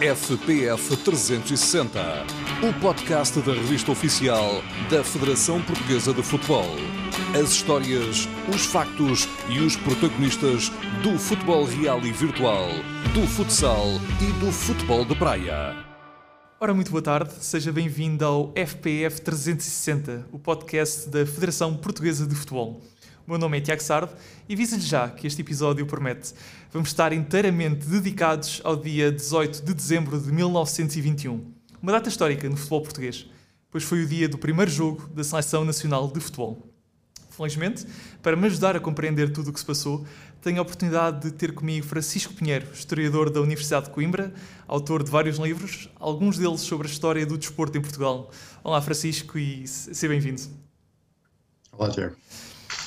FPF 360, o podcast da revista oficial da Federação Portuguesa de Futebol. As histórias, os factos e os protagonistas do futebol real e virtual, do futsal e do futebol de praia. Ora, muito boa tarde, seja bem-vindo ao FPF 360, o podcast da Federação Portuguesa de Futebol. Meu nome é Tiago Sardo e aviso-lhe já que este episódio promete. Vamos estar inteiramente dedicados ao dia 18 de dezembro de 1921, uma data histórica no futebol português, pois foi o dia do primeiro jogo da Seleção Nacional de Futebol. Felizmente, para me ajudar a compreender tudo o que se passou, tenho a oportunidade de ter comigo Francisco Pinheiro, historiador da Universidade de Coimbra, autor de vários livros, alguns deles sobre a história do desporto em Portugal. Olá, Francisco, e seja bem-vindo. Olá, Tiago.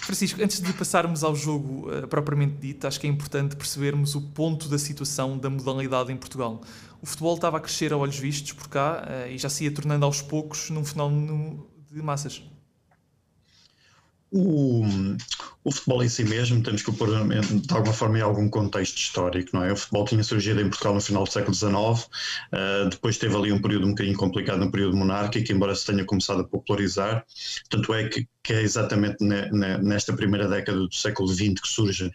Francisco, antes de passarmos ao jogo uh, propriamente dito, acho que é importante percebermos o ponto da situação da modalidade em Portugal. O futebol estava a crescer a olhos vistos por cá uh, e já se ia tornando aos poucos num fenómeno de massas. O, o futebol em si mesmo, temos que o pôr de alguma forma em algum contexto histórico, não é? O futebol tinha surgido em Portugal no final do século XIX, uh, depois teve ali um período um bocadinho complicado no período monárquico, embora se tenha começado a popularizar, tanto é que, que é exatamente ne, ne, nesta primeira década do século XX que surge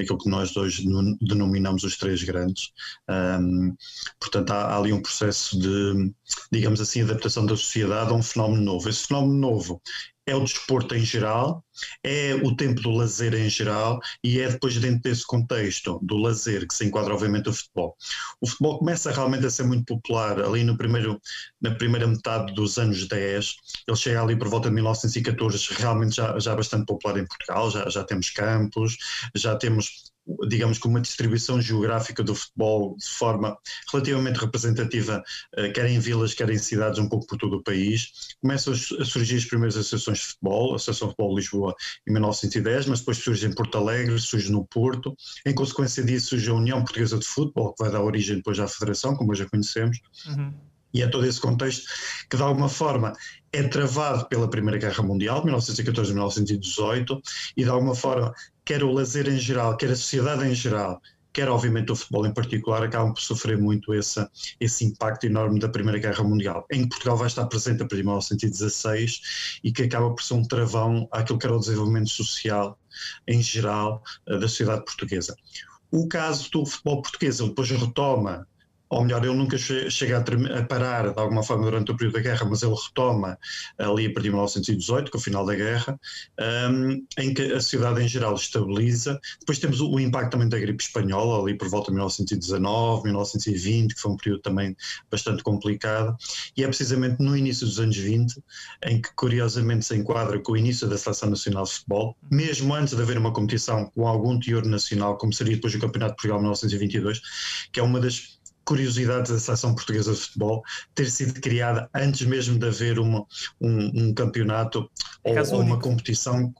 aquilo que nós hoje denominamos os três grandes. Um, portanto, há, há ali um processo de, digamos assim, adaptação da sociedade a um fenómeno novo. Esse fenómeno novo é o desporto em geral, é o tempo do lazer em geral e é depois dentro desse contexto do lazer que se enquadra obviamente o futebol. O futebol começa realmente a ser muito popular ali no primeiro, na primeira metade dos anos 10, ele chega ali por volta de 1914 realmente já, já bastante popular em Portugal, já, já temos campos, já temos digamos, com uma distribuição geográfica do futebol de forma relativamente representativa, eh, quer em vilas, quer em cidades, um pouco por todo o país. Começam a surgir as primeiras associações de futebol, a Associação de Futebol de Lisboa em 1910, mas depois surge em Porto Alegre, surge no Porto. Em consequência disso, surge a União Portuguesa de Futebol, que vai dar origem depois à Federação, como a conhecemos. Uhum. E é todo esse contexto que, de alguma forma, é travado pela Primeira Guerra Mundial, 1914-1918, e de alguma forma quer o lazer em geral, quer a sociedade em geral, quer obviamente o futebol em particular, acabam por sofrer muito esse, esse impacto enorme da Primeira Guerra Mundial, em que Portugal vai estar presente a partir de 1916 e que acaba por ser um travão àquilo que era o desenvolvimento social em geral eh, da sociedade portuguesa. O caso do futebol português, ele depois retoma ou melhor, ele nunca chega a, parar de alguma forma durante o período da guerra, mas ele retoma ali a partir de 1918, com o final da guerra, um, em que a sociedade em geral estabiliza. Depois temos o, o, impacto também da gripe espanhola, ali por volta de 1919, 1920, que foi um período também bastante complicado, e é precisamente no início dos anos 20, em que curiosamente se enquadra com o início da Seleção Nacional de Futebol, mesmo antes de haver uma competição com algum teor nacional, como seria depois o Campeonato de Portugal 1922, que é uma das curiosidades da seleção portuguesa de futebol ter sido criada antes mesmo de haver uma, um, um campeonato ou, ou uma competição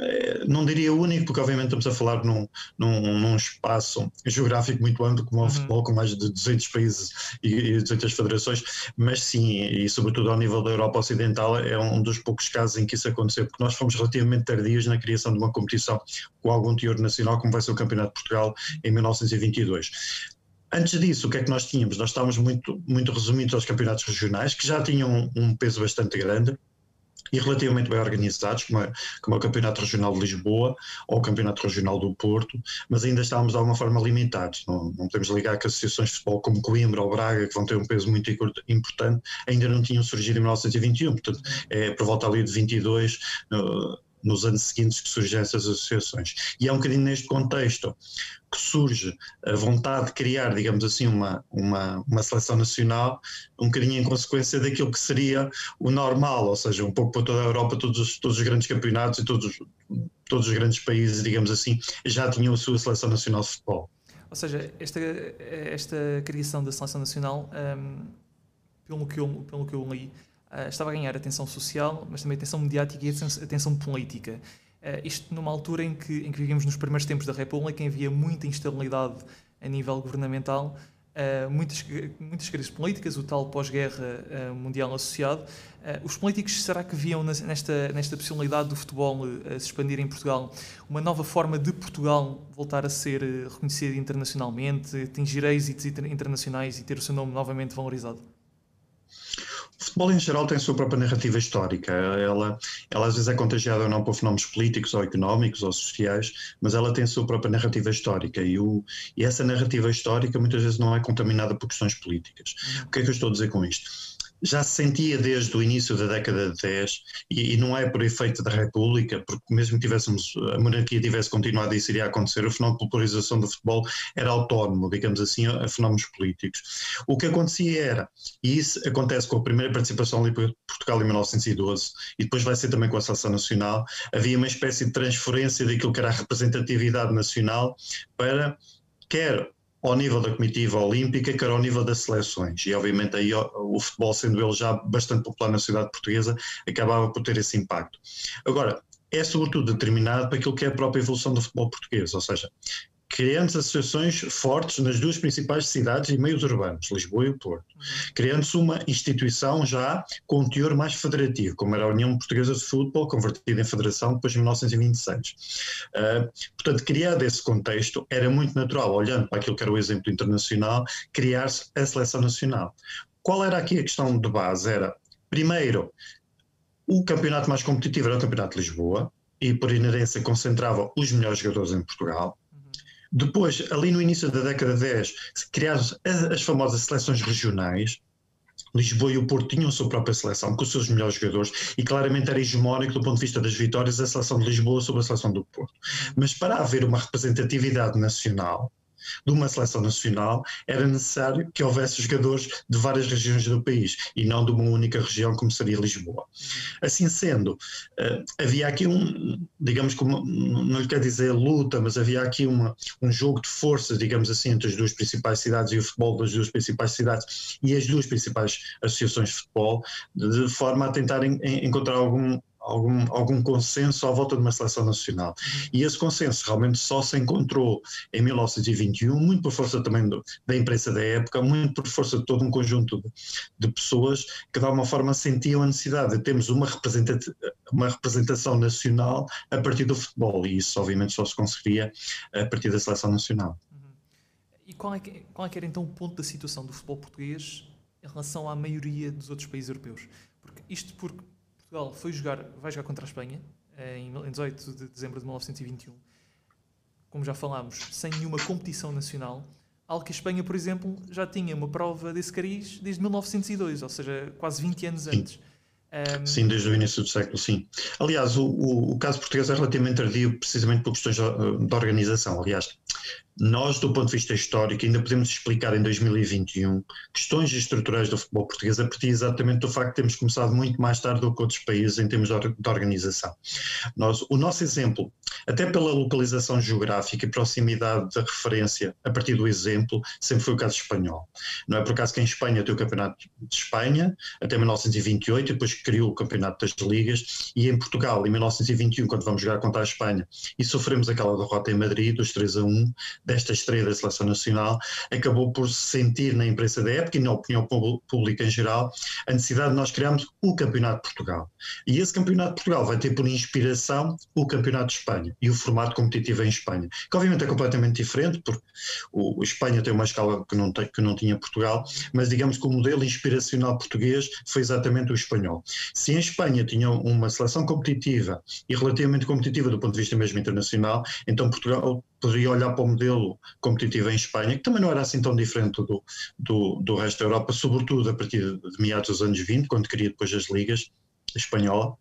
eh, não diria único, porque obviamente estamos a falar num, num, num espaço geográfico muito amplo, como é o uhum. futebol, com mais de 200 países e, e 200 federações, mas sim, e sobretudo ao nível da Europa Ocidental, é um dos poucos casos em que isso aconteceu, porque nós fomos relativamente tardios na criação de uma competição com algum teor nacional, como vai ser o Campeonato de Portugal em 1922. Antes disso, o que é que nós tínhamos? Nós estávamos muito, muito resumidos aos campeonatos regionais, que já tinham um peso bastante grande e relativamente bem organizados, como é, como é o Campeonato Regional de Lisboa ou o Campeonato Regional do Porto, mas ainda estávamos de alguma forma limitados. Não, não podemos ligar que associações de futebol como Coimbra ou Braga, que vão ter um peso muito importante, ainda não tinham surgido em 1921. Portanto, é por volta ali de 22, nos anos seguintes que surgem essas associações. E é um bocadinho neste contexto que surge a vontade de criar, digamos assim, uma, uma, uma seleção nacional, um bocadinho em consequência daquilo que seria o normal, ou seja, um pouco para toda a Europa, todos os, todos os grandes campeonatos e todos, todos os grandes países, digamos assim, já tinham a sua seleção nacional de futebol. Ou seja, esta, esta criação da seleção nacional, um, pelo, que eu, pelo que eu li, uh, estava a ganhar atenção social, mas também atenção mediática e atenção política. Uh, isto numa altura em que, em que vivíamos nos primeiros tempos da República, em que havia muita instabilidade a nível governamental uh, muitas, muitas crises políticas, o tal pós-guerra uh, mundial associado. Os políticos, será que viam nesta, nesta possibilidade do futebol se expandir em Portugal uma nova forma de Portugal voltar a ser reconhecido internacionalmente, atingir êxitos internacionais e ter o seu nome novamente valorizado? O futebol em geral tem a sua própria narrativa histórica. Ela, ela às vezes é contagiada ou não por fenómenos políticos ou económicos ou sociais, mas ela tem a sua própria narrativa histórica e, o, e essa narrativa histórica muitas vezes não é contaminada por questões políticas. Uhum. O que é que eu estou a dizer com isto? Já se sentia desde o início da década de 10, e, e, não é por efeito da República, porque mesmo que tivéssemos, a monarquia tivesse continuado isso iria acontecer, o fenómeno de polarização do futebol era autónomo, digamos assim, a, fenómenos políticos. O que acontecia era, e isso acontece com a primeira participação em Portugal em 1912, e depois vai ser também com a Seleção Nacional, havia uma espécie de transferência daquilo que era a representatividade nacional para quer ao nível da comitiva olímpica, quer ao nível das seleções. E obviamente aí o, futebol, sendo ele já bastante popular na sociedade portuguesa, acabava por ter esse impacto. Agora, é sobretudo determinado para aquilo que é a própria evolução do futebol português, ou seja, criando-se associações fortes nas duas principais cidades e meios urbanos, Lisboa e o Porto. Uhum. Criando-se uma instituição já com um teor mais federativo, como era a União Portuguesa de Futebol, convertida em federação depois de 1926. Uh, portanto, criado esse contexto, era muito natural, olhando para aquilo que era o exemplo internacional, criar-se a seleção nacional. Qual era aqui a questão de base? Era, primeiro, o campeonato mais competitivo era o Campeonato de Lisboa, e por inerência concentrava os melhores jogadores em Portugal. Depois, ali no início da década de 10, criaram-se as famosas seleções regionais. Lisboa e o Porto tinham a sua própria seleção, com os seus melhores jogadores, e claramente era hegemónico do ponto de vista das vitórias a seleção de Lisboa sobre a seleção do Porto. Mas para haver uma representatividade nacional, de uma seleção nacional, era necessário que houvesse jogadores de várias regiões do país e não de uma única região como seria Lisboa. Assim sendo, eh, havia aqui um, digamos não lhe quero dizer luta, mas havia aqui uma, um jogo de forças, digamos assim, entre as duas principais cidades e o futebol das duas principais cidades e as duas principais associações de futebol, de forma a tentarem encontrar algum algum, algum consenso à volta de uma seleção nacional. Uhum. E esse consenso realmente só se encontrou em 1921, muito por força também do, da imprensa da época, muito por força de todo um conjunto de, de pessoas que de alguma forma sentiam a necessidade de termos uma, uma representação nacional a partir do futebol. E isso, obviamente, só se conseguiria a partir da seleção nacional. Uhum. E qual é, que, qual é que era então o ponto da situação do futebol português em relação à maioria dos outros países europeus? Porque isto porque Portugal foi jogar, vai jogar contra a Espanha eh, em 18 de dezembro de 1921. Como já falámos, sem nenhuma competição nacional. Algo que a Espanha, por exemplo, já tinha uma prova desse cariz desde 1902, ou seja, quase 20 anos antes. Um... Sim, desde o início do século, sim. Aliás, o, o, o, caso português é relativamente tardio, precisamente por questões de organização. Aliás, nós, do ponto de vista histórico, ainda podemos explicar em 2021 questões estruturais do futebol português a partir exatamente do facto de termos começado muito mais tarde do que outros países em termos de organização. Nós, o nosso exemplo, até pela localização geográfica e proximidade da referência a partir do exemplo, sempre foi o caso espanhol. Não é por acaso que em Espanha tem o Campeonato de Espanha até 1928, e depois criou o Campeonato das Ligas, e em Portugal, em 1921, quando vamos jogar contra a Espanha, e sofremos aquela derrota em Madrid, dos 3 a 1, desta estreia da Seleção Nacional, acabou por se sentir na imprensa da época e na opinião pública em geral a necessidade de nós criarmos o Campeonato de Portugal. E esse Campeonato de Portugal vai ter por inspiração o Campeonato de Espanha e o formato competitivo em Espanha, que obviamente é completamente diferente, porque o, Espanha tem uma escala que não, tem, que não tinha Portugal, mas digamos que o modelo inspiracional português foi exatamente o espanhol. Se em Espanha tinha uma seleção competitiva e relativamente competitiva do ponto de vista mesmo internacional, então Portugal poderia olhar para o modelo competitivo em Espanha, que também não era assim tão diferente do, do, do resto da Europa, sobretudo a partir de meados dos anos 20, quando cria depois as ligas espanhola,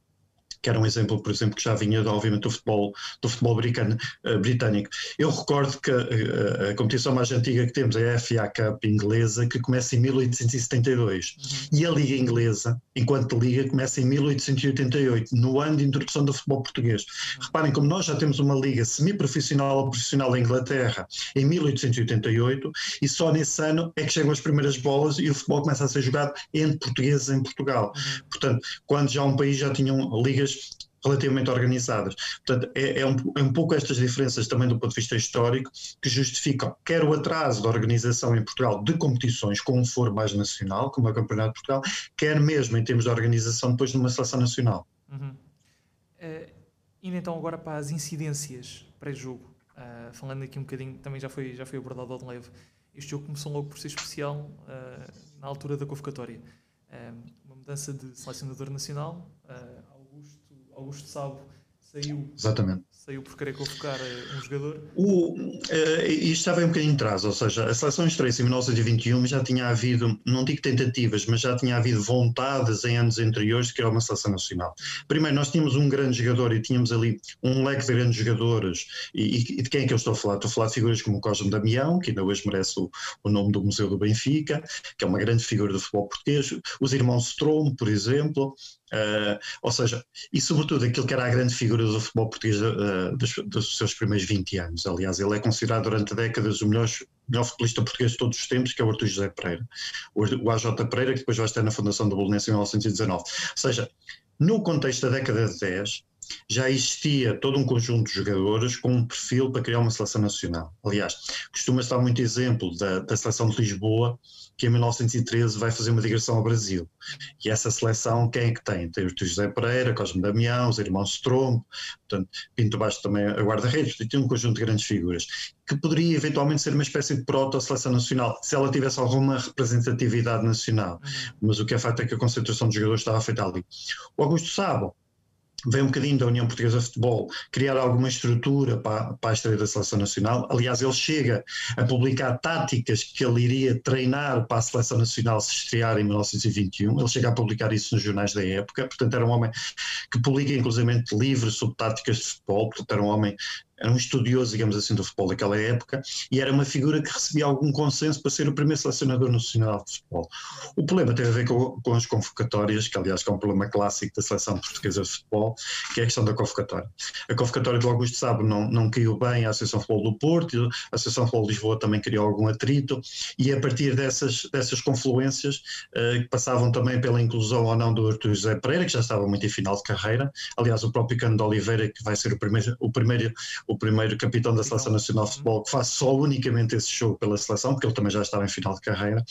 que era um exemplo, por exemplo, que já vinha, obviamente, do futebol, do futebol uh, britânico. Eu recordo que a, a, a, competição mais antiga que temos é a FA Cup inglesa, que começa em 1872. Uhum. E a Liga Inglesa, enquanto Liga, começa em 1888, no ano de introdução do futebol português. Uhum. Reparem como nós já temos uma liga semi-profissional ou profissional em Inglaterra em 1888, e só nesse ano é que chegam as primeiras bolas e o futebol começa a ser jogado entre portugueses em Portugal. Uhum. Portanto, quando já um país já tinha ligas relativamente organizadas. Portanto, é, é, um, é um pouco estas diferenças também do ponto de vista histórico que justificam quer o atraso da organização em Portugal de competições com um foro mais nacional, como é o Campeonato de Portugal, quer mesmo em termos de organização depois de uma seleção nacional. Uhum. Uh, indo então agora para as incidências pré-jogo, uh, falando aqui um bocadinho, também já foi, já foi abordado ao de leve, este jogo começou logo por ser especial uh, na altura da convocatória. uma mudança de selecionador nacional, Augusto, Sabo saiu Exatamente saiu por querer convocar eh, um jogador? O, uh, isto estava um bocadinho atrás, ou seja, a seleção estreia-se em 1921 já tinha havido, não digo tentativas, mas já tinha havido vontades em anos anteriores de criar uma seleção nacional. Primeiro, nós tínhamos um grande jogador e tínhamos ali um leque de grandes jogadores, e, e de quem é que eu estou a falar? Estou a falar de figuras como o Cosme Damião, que ainda hoje merece o, o nome do Museu do Benfica, que é uma grande figura do futebol português, os irmãos Strom, por exemplo, Uh, ou seja, e sobretudo aquilo que era a grande figura do futebol português uh, dos, dos, seus primeiros 20 anos. Aliás, ele é considerado durante décadas o melhor, melhor futebolista português de todos os tempos, que é o Artur José Pereira. O, o AJ Pereira, que depois vai estar na fundação do Bolonense em 1919. Ou seja, no contexto da década de 10, já existia todo um conjunto de jogadores com um perfil para criar uma seleção nacional. Aliás, costuma-se dar muito exemplo da, da seleção de Lisboa, que em 1913 vai fazer uma digressão ao Brasil. E essa seleção, quem é que tem? Tem o José Pereira, Cosme Damião, os irmãos Strombo, portanto, Pinto Baixo também a guarda-redes, tem um conjunto de grandes figuras, que poderia eventualmente ser uma espécie de proto-seleção nacional, se ela tivesse alguma representatividade nacional. Uhum. Mas o que é fato é que a concentração de jogadores estava feita ali. O Augusto Sabo, vem um bocadinho da União Portuguesa de Futebol, criar alguma estrutura para, para a estreia da Seleção Nacional. Aliás, ele chega a publicar táticas que ele iria treinar para a Seleção Nacional se estrear em 1921. Ele chega a publicar isso nos jornais da época. Portanto, era um homem que publica, inclusive, livros sobre táticas de futebol. Portanto, era um homem era um estudioso, digamos assim, do futebol daquela época e era uma figura que recebia algum consenso para ser o primeiro selecionador nacional de futebol. O problema teve a ver com, com as convocatórias, que aliás é um problema clássico da seleção portuguesa de futebol, que é a questão da convocatória. A convocatória do Augusto Sábado não, não caiu bem à Associação de Futebol do Porto, a Associação de Futebol de Lisboa também criou algum atrito e a partir dessas, dessas confluências uh, que passavam também pela inclusão ou não do Artur José Pereira, que já estava muito em final de carreira, aliás o próprio Cano de Oliveira, que vai ser o primeiro, o primeiro o primeiro capitão da Seleção Nacional de Futebol que faz só unicamente esse jogo pela seleção, porque ele também já estava em final de carreira.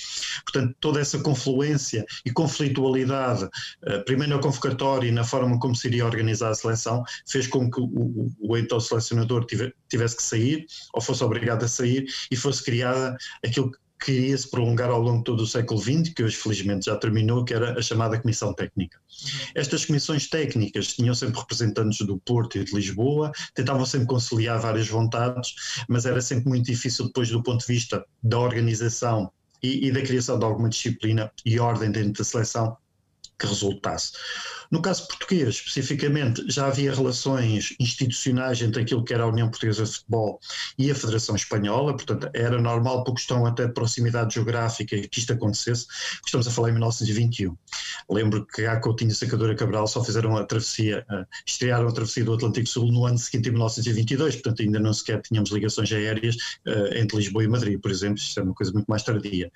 Portanto, toda essa confluência e conflitualidade, eh, primeiro na convocatória e na forma como se iria organizar a seleção, fez com que o, o, o então selecionador tivesse que sair, ou fosse obrigado a sair, e fosse criada aquilo que que se prolongar ao longo de todo o século XX, que hoje felizmente já terminou, que era a chamada Comissão Técnica. Uhum. Estas comissões técnicas tinham sempre representantes do Porto e de Lisboa, tentavam sempre conciliar várias vontades, mas era sempre muito difícil depois do ponto de vista da organização e, e da criação de alguma disciplina e ordem dentro da seleção que resultasse. No caso português, especificamente, já havia relações institucionais entre aquilo que era a União Portuguesa de Futebol e a Federação Espanhola, portanto, era normal, por questão até de proximidade geográfica, que isto acontecesse. Estamos a falar em 1921. Lembro que a Coutinho e Sacadora Cabral só fizeram a travessia, uh, estrearam a travessia do Atlântico Sul no ano seguinte, em 1922, portanto, ainda não sequer tínhamos ligações aéreas uh, entre Lisboa e Madrid, por exemplo, isto é uma coisa muito mais tardia.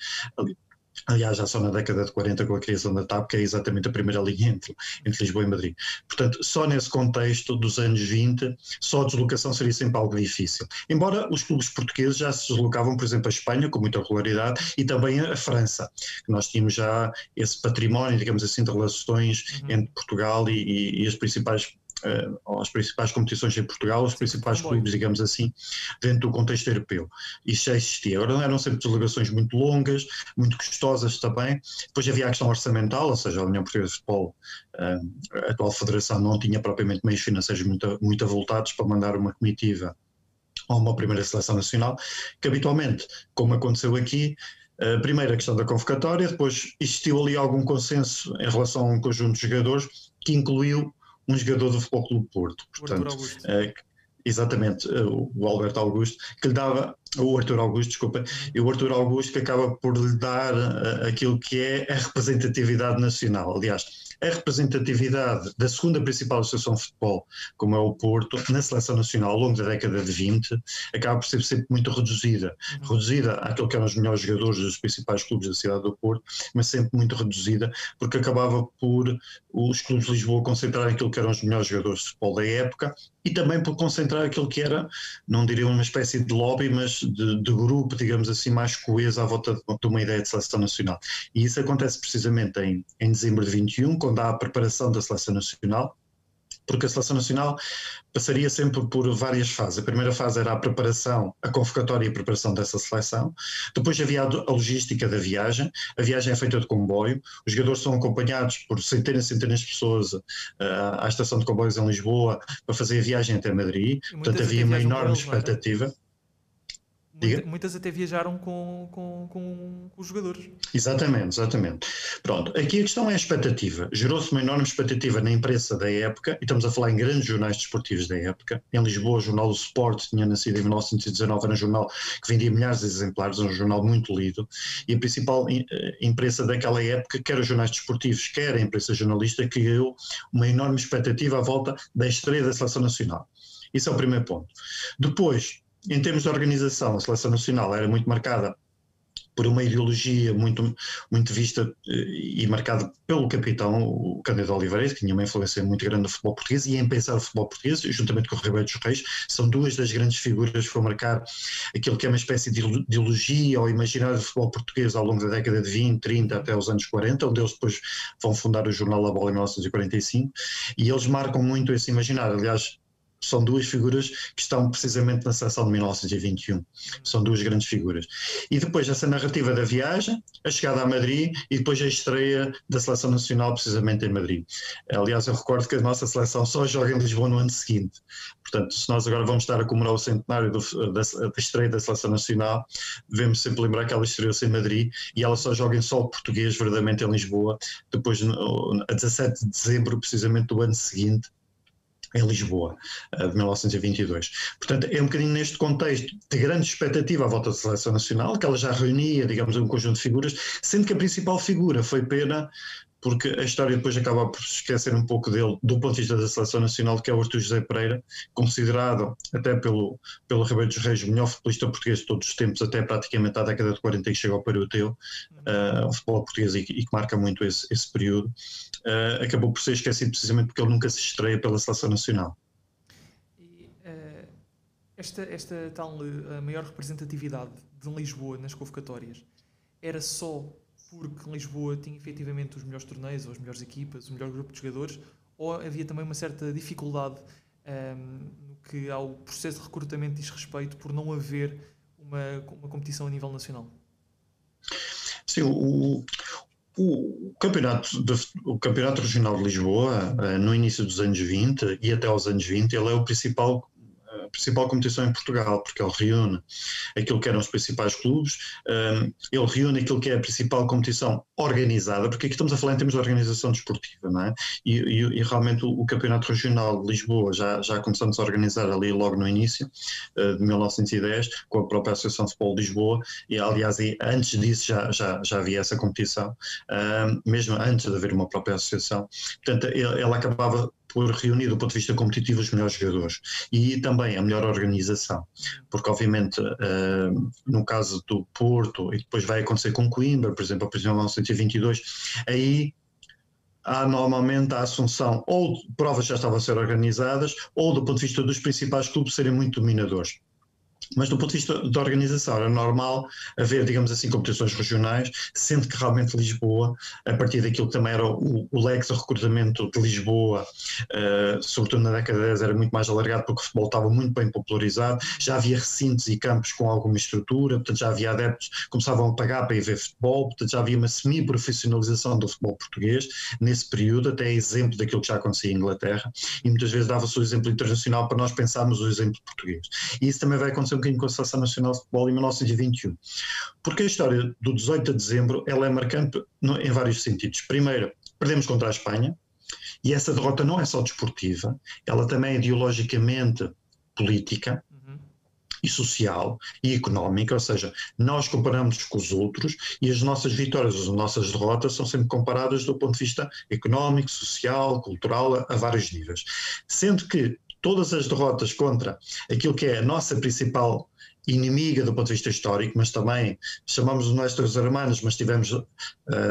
Aliás, já só na década de 40 com a criação da TAP, que é exatamente a primeira linha entre, entre Lisboa e Madrid. Portanto, só nesse contexto dos anos 20, só a deslocação seria sempre algo difícil. Embora os clubes portugueses já se deslocavam, por exemplo, a Espanha com muita regularidade e também a França, nós tínhamos já esse património, digamos assim, de relações uhum. entre Portugal e, e, e as principais uh, às principais competições em Portugal, os principais clubes, digamos assim, dentro do contexto europeu. Isso já existia. Agora eram sempre delegações muito longas, muito custosas também. Depois havia a questão orçamental, ou seja, a União Portuguesa de Futebol, uh, a atual federação, não tinha propriamente meios financeiros muito, muito avultados para mandar uma comitiva a uma primeira seleção nacional, que habitualmente, como aconteceu aqui, primeiro a questão da convocatória, depois existiu ali algum consenso em relação a um conjunto de jogadores que incluiu um jogador do Futebol Clube Porto. Portanto, uh, exatamente, uh, o Alberto Augusto, que lhe dava, o Arthur Augusto, desculpa, e o Arthur Augusto que acaba por lhe dar uh, aquilo que é a representatividade nacional. Aliás, a representatividade da segunda principal associação de futebol, como é o Porto, na seleção nacional ao longo da década de 20, acaba por ser sempre muito reduzida. Uhum. Reduzida àquilo que eram os melhores jogadores dos principais clubes da cidade do Porto, mas sempre muito reduzida, porque acabava por os clubes de Lisboa concentrarem aquilo que eram os melhores jogadores de futebol da época e também por concentrar aquilo que era, não diria uma espécie de lobby, mas de, de grupo, digamos assim, mais coeso à volta de, de, uma ideia de seleção nacional. E isso acontece precisamente em, em dezembro de 21, quando há a preparação da seleção nacional, porque a seleção nacional passaria sempre por várias fases. A primeira fase era a preparação, a convocatória e a preparação dessa seleção. Depois havia a logística da viagem. A viagem é feita de comboio. Os jogadores são acompanhados por centenas e centenas de pessoas uh, à estação de comboios em Lisboa para fazer a viagem até Madrid. Portanto, havia uma enorme expectativa. Muita, muitas até viajaram com, com, com, os jogadores. Exatamente, exatamente. Pronto, aqui a questão é a expectativa. Gerou-se uma enorme expectativa na imprensa da época, e estamos a falar em grandes jornais desportivos da época. Em Lisboa, o jornal do Sport tinha nascido em 1919, era um jornal que vendia milhares de exemplares, um jornal muito lido, e a principal eh, imprensa daquela época, quer os jornais desportivos, quer a imprensa jornalista, criou uma enorme expectativa à volta da estreia da seleção nacional. Isso é o primeiro ponto. Depois, em termos de organização, a seleção nacional era muito marcada por uma ideologia muito, muito vista eh, e marcada pelo capitão, o Cândido Oliveira, que tinha uma influência muito grande no futebol português e em pensar o futebol português, juntamente com o Ribeiro dos Reis, são duas das grandes figuras que vão marcar aquilo que é uma espécie de ideologia ou imaginário do futebol português ao longo da década de 20, 30 até os anos 40, onde eles depois vão fundar o jornal A Bola em 1945, e eles marcam muito esse imaginário. Aliás, são duas figuras que estão precisamente na seleção de 1921. São duas grandes figuras. E depois essa narrativa da viagem, a chegada a Madrid e depois a estreia da seleção nacional precisamente em Madrid. Aliás, eu recordo que a nossa seleção só joga em Lisboa no ano seguinte. Portanto, se nós agora vamos estar a comemorar o centenário do, da, da, estreia da seleção nacional, devemos sempre lembrar que ela estreou-se em Madrid e ela só joga em solo português verdadeiramente em Lisboa, depois a 17 de dezembro, precisamente do ano seguinte, em Lisboa, de 1922. Portanto, é um bocadinho neste contexto de grande expectativa à volta da seleção nacional, que ela já reunia, digamos, um conjunto de figuras, sendo que a principal figura foi Pena, porque a história depois acaba por se esquecer um pouco dele, do ponto de vista da seleção nacional, que é o Artur José Pereira, considerado até pelo, pelo Ribeiro dos Reis o melhor futebolista português de todos os tempos, até praticamente à década de 40 que chega ao Peruteu, uh, o futebol português e, e, que marca muito esse, esse período, uh, acabou por ser esquecido precisamente porque ele nunca se estreia pela seleção nacional. E, uh, esta, esta tal maior representatividade de Lisboa nas convocatórias era só porque Lisboa tinha efetivamente os melhores torneios, ou as melhores equipas, o melhor grupo de jogadores, ou havia também uma certa dificuldade um, ehm, no que ao processo de recrutamento diz respeito por não haver uma, uma competição a nível nacional? Sim, o, o, campeonato, de, o campeonato Regional de Lisboa, eh, no início dos anos 20 e até aos anos 20, ele é o principal principal competição em Portugal, porque ele reúne aquilo que eram os principais clubes, um, ele reúne aquilo que é a principal competição organizada, porque aqui estamos a falar em termos de organização desportiva, não é? E, e, e realmente o, o, Campeonato Regional de Lisboa já, já começamos a organizar ali logo no início uh, de 1910, com a própria Associação de Futebol de Lisboa, e aliás, antes disso já, já, já havia essa competição, uh, mesmo antes de haver uma própria associação. Portanto, ele acabava por reunir do ponto de vista competitivo os melhores jogadores e também a melhor organização, porque obviamente uh, no caso do Porto e depois vai acontecer com Coimbra, por exemplo, a prisão 1922, aí há normalmente a assunção ou provas já estavam a ser organizadas ou do ponto de vista dos principais clubes serem muito dominadores. Mas do ponto de vista da organização, era normal haver, digamos assim, competições regionais, sendo que realmente Lisboa, a partir daquilo que também era o, o de recrutamento de Lisboa, uh, sobretudo na década de 10, era muito mais alargado porque o futebol estava muito bem popularizado, já havia recintos e campos com alguma estrutura, portanto já havia adeptos que começavam a pagar para ir ver futebol, portanto já havia uma semi-profissionalização do futebol português nesse período, até exemplo daquilo que já acontecia em Inglaterra, e muitas vezes dava-se o exemplo internacional para nós pensarmos o exemplo português. E isso também vai acontecer um bocadinho com a Seleção Nacional de Futebol em 1921. Porque a história do 18 de dezembro ela é marcante em vários sentidos. Primeiro, perdemos contra a Espanha, e essa derrota não é só desportiva, ela também é ideologicamente política. Uhum. e social e económica, ou seja, nós comparamos com os outros e as nossas vitórias, as nossas derrotas são sempre comparadas do ponto de vista económico, social, cultural, a, a vários níveis. Sendo que todas as derrotas contra aquilo que é a nossa principal inimiga do ponto de vista histórico, mas também chamamos os nossos hermanos, mas tivemos uh,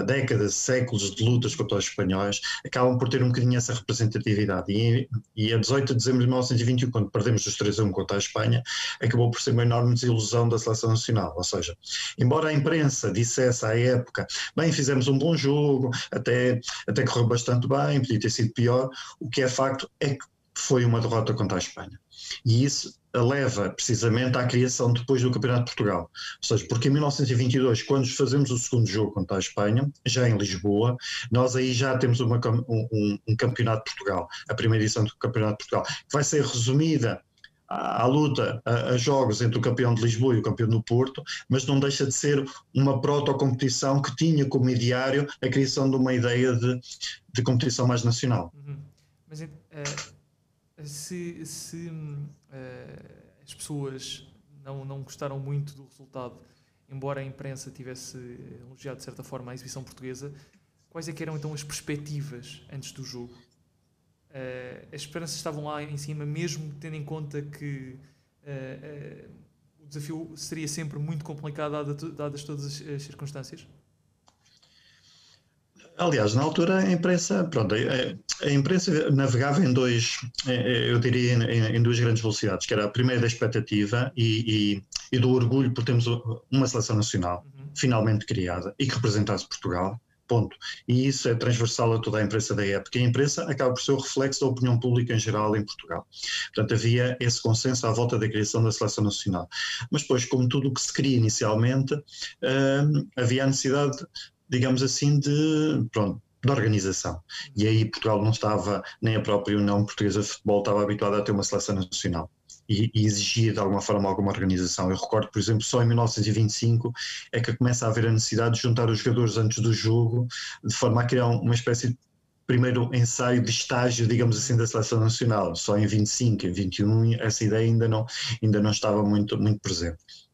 décadas, séculos de lutas contra os espanhóis, acabam por ter um bocadinho essa representatividade. E, e a 18 de dezembro de 1921, quando perdemos os 3 a 1 contra a Espanha, acabou por ser uma enorme desilusão da seleção nacional. Ou seja, embora a imprensa dissesse à época, bem, fizemos um bom jogo, até, até correu bastante bem, podia ter sido pior, o que é facto é que foi uma derrota contra a Espanha. E isso leva precisamente à criação depois do Campeonato de Portugal. Ou seja, porque em 1922, quando fazemos o segundo jogo contra a Espanha, já em Lisboa, nós aí já temos uma, um, um, Campeonato de Portugal, a primeira edição do Campeonato de Portugal, que vai ser resumida à, luta, a, a, jogos entre o campeão de Lisboa e o campeão do Porto, mas não deixa de ser uma proto-competição que tinha como ideário a criação de uma ideia de, de competição mais nacional. Uhum. Mas, uh se, se uh, as pessoas não, não gostaram muito do resultado, embora a imprensa tivesse elogiado de certa forma a exibição portuguesa, quais é que eram então as perspectivas antes do jogo? Uh, as esperanças estavam lá em cima, mesmo tendo em conta que uh, o desafio seria sempre muito complicado, dadas todas as circunstâncias? Aliás, na altura a imprensa, pronto, a, imprensa navegava em dois, eu diria em, em, duas grandes velocidades, que era a primeira da expectativa e, e, e do orgulho por termos uma seleção nacional uhum. finalmente criada e que representasse Portugal, ponto. E isso é transversal a toda a imprensa da época. E a imprensa acaba por ser o reflexo da opinião pública em geral em Portugal. Portanto, havia esse consenso à volta da criação da seleção nacional. Mas depois, como tudo o que se queria inicialmente, hum, havia a necessidade digamos assim, de, pronto, de organização. E aí Portugal não estava, nem a própria União Portuguesa de Futebol estava habituada a ter uma seleção nacional. E, e, exigia de alguma forma alguma organização. Eu recordo, por exemplo, só em 1925 é que começa a haver a necessidade de juntar os jogadores antes do jogo, de forma a criar uma espécie de primeiro ensaio de estágio, digamos assim, da seleção nacional. Só em 25, em 21, essa ideia ainda não, ainda não estava muito, muito presente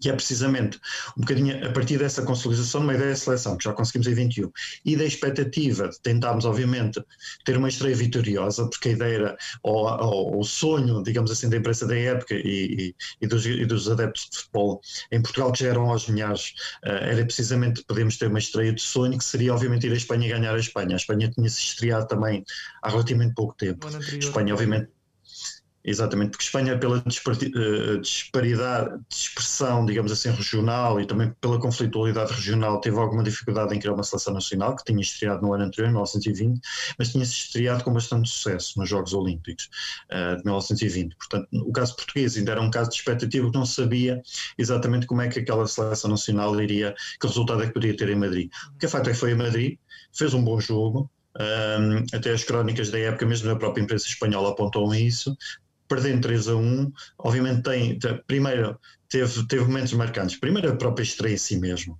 que é precisamente um bocadinho a partir dessa consolidação de uma ideia de seleção, que já conseguimos em 21, e da expectativa de tentarmos, obviamente, ter uma estreia vitoriosa, porque a ideia era, ou, ou o sonho, digamos assim, da imprensa da época e, e, dos, e, dos, adeptos de futebol em Portugal, que já eram aos milhares, uh, era precisamente podermos ter uma estreia de sonho, que seria, obviamente, ir à Espanha e ganhar a Espanha. A Espanha tinha-se estreado também há relativamente pouco tempo. A Espanha, obviamente Exatamente, porque Espanha, pela eh, disparidade de expressão, digamos assim, regional e também pela conflitualidade regional, teve alguma dificuldade em criar uma seleção nacional, que tinha estreado no ano anterior, em 1920, mas tinha-se estreado com bastante sucesso nos Jogos Olímpicos uh, de 1920. Portanto, o caso português ainda era um caso de expectativa que não sabia exatamente como é que aquela seleção nacional iria, que resultado é que poderia ter em Madrid. O que é facto é que foi em Madrid, fez um bom jogo, um, até as crónicas da época, mesmo na própria imprensa espanhola, apontam isso perdendo 3 a 1, obviamente tem, primeiro, teve, teve momentos marcantes. Primeiro, a própria estreia em si mesmo.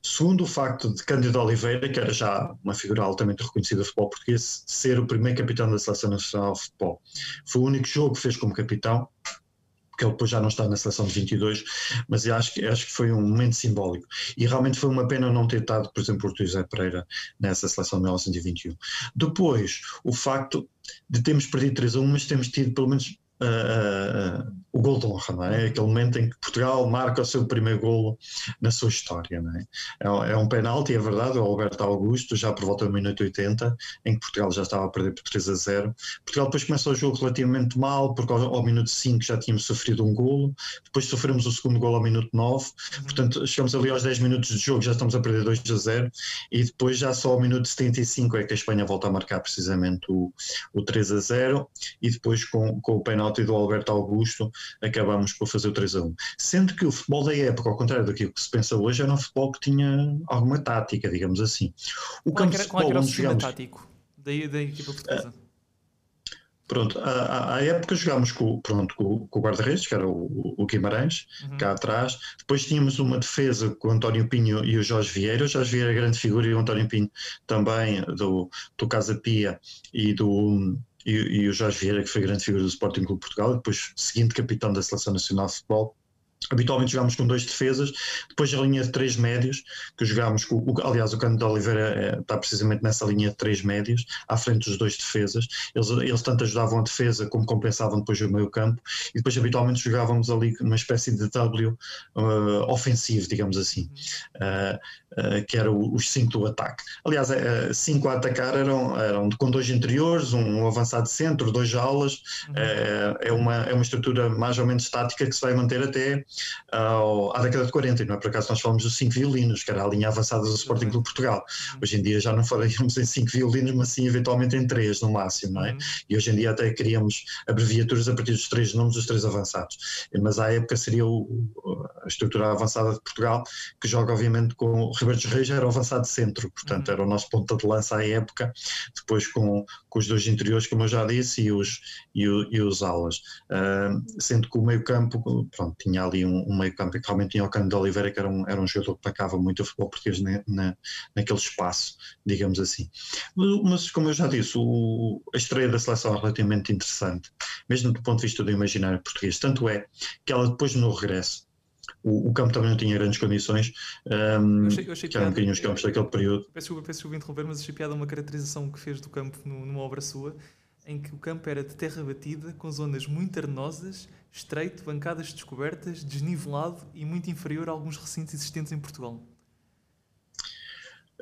Segundo, o facto de Cândido Oliveira, que era já uma figura altamente reconhecida do futebol português, ser o primeiro capitão da Seleção Nacional de Futebol. Foi o único jogo que fez como capitão, porque ele depois já não está na seleção de 22, mas eu acho acho que foi um momento simbólico. E realmente foi uma pena não ter estado, por exemplo, o José Pereira nessa seleção de 1921. Depois, o facto de termos perdido 3 a 1, mas temos tido pelo menos uh, o gol de honra, não é? Aquele momento em que Portugal marca o seu primeiro golo na sua história, não é? É, é um penalti, é verdade, o Alberto Augusto, já por volta do minuto 80, em que Portugal já estava a perder por 3 a 0. Portugal depois começa o jogo relativamente mal, porque ao, ao minuto 5 já tínhamos sofrido um golo, depois sofremos o segundo golo ao minuto 9, uhum. portanto chegamos ali aos 10 minutos de jogo, já estamos a perder 2 a 0, e depois já só ao minuto 75 é que a Espanha volta a marcar precisamente o, o 3 a 0, e depois com, com o penalti penalti do Alberto Augusto, acabamos por fazer o 3 a 1. Sendo que o futebol da época, ao contrário daquilo que se pensa hoje, era um futebol que tinha alguma tática, digamos assim. O qual, campo era, qual era o sistema jogamos... tático da, da equipa portuguesa? Pronto, à, à, época jogámos com, pronto, com, com o guarda-redes, que era o, o Guimarães, uhum. cá atrás. Depois tínhamos uma defesa com o António Pinho e o Jorge Vieira. O Jorge Vieira é grande figura e o António Pinho também, do, do Casa Pia e do, e, e, o Jorge Vieira, que foi grande figura do Sporting Clube Portugal, depois seguinte capitão da Seleção Nacional de Futebol, Habitualmente jogámos com dois defesas, depois a linha de três médios, que jogámos com, o, aliás, o Cano de Oliveira é, está precisamente nessa linha de três médios, à frente dos dois defesas. Eles, eles tanto ajudavam a defesa como compensavam depois o meio campo, e depois habitualmente jogávamos ali numa espécie de W uh, ofensivo, digamos assim, uh, uh, que era os cinco do ataque. Aliás, cinco a atacar eram, eram com dois interiores, um, um avançado centro, dois alas, uhum. é, uma, é uma estrutura mais ou menos estática que se vai manter até à década de 40, não é? Por acaso nós falamos dos cinco violinos, que era a linha avançada do Sporting Clube Portugal. Hoje em dia já não falaríamos em cinco violinos, mas sim eventualmente em três no máximo, não é? Uhum. E hoje em dia até criamos abreviaturas a partir dos três nomes dos três avançados. Mas à época seria o, a estrutura avançada de Portugal, que joga obviamente com o Ribeiro Reis, era o avançado centro, portanto uhum. era o nosso ponto de lança à época, depois com, com os dois interiores, como eu já disse, e os, e, o, e os alas. Uh, sendo que o meio campo, pronto, tinha ali um, um meio campo que realmente tinha o Cano de Oliveira, que era um, era um jogador que atacava muito o futebol português na, na, naquele espaço, digamos assim. Mas, como eu já disse, o, a estreia da seleção é relativamente interessante, mesmo do ponto de vista do imaginário português. Tanto é que ela depois no regresso, o, o, campo também não tinha grandes condições, um, eu achei, eu achei que eram um bocadinho os campos daquele período. Peço, desculpa interromper, mas achei piada uma caracterização que fez do campo numa obra sua, em que o campo era de terra batida, com zonas muito arenosas, estreito, bancadas descobertas, desnivelado e muito inferior a alguns recintos existentes em Portugal.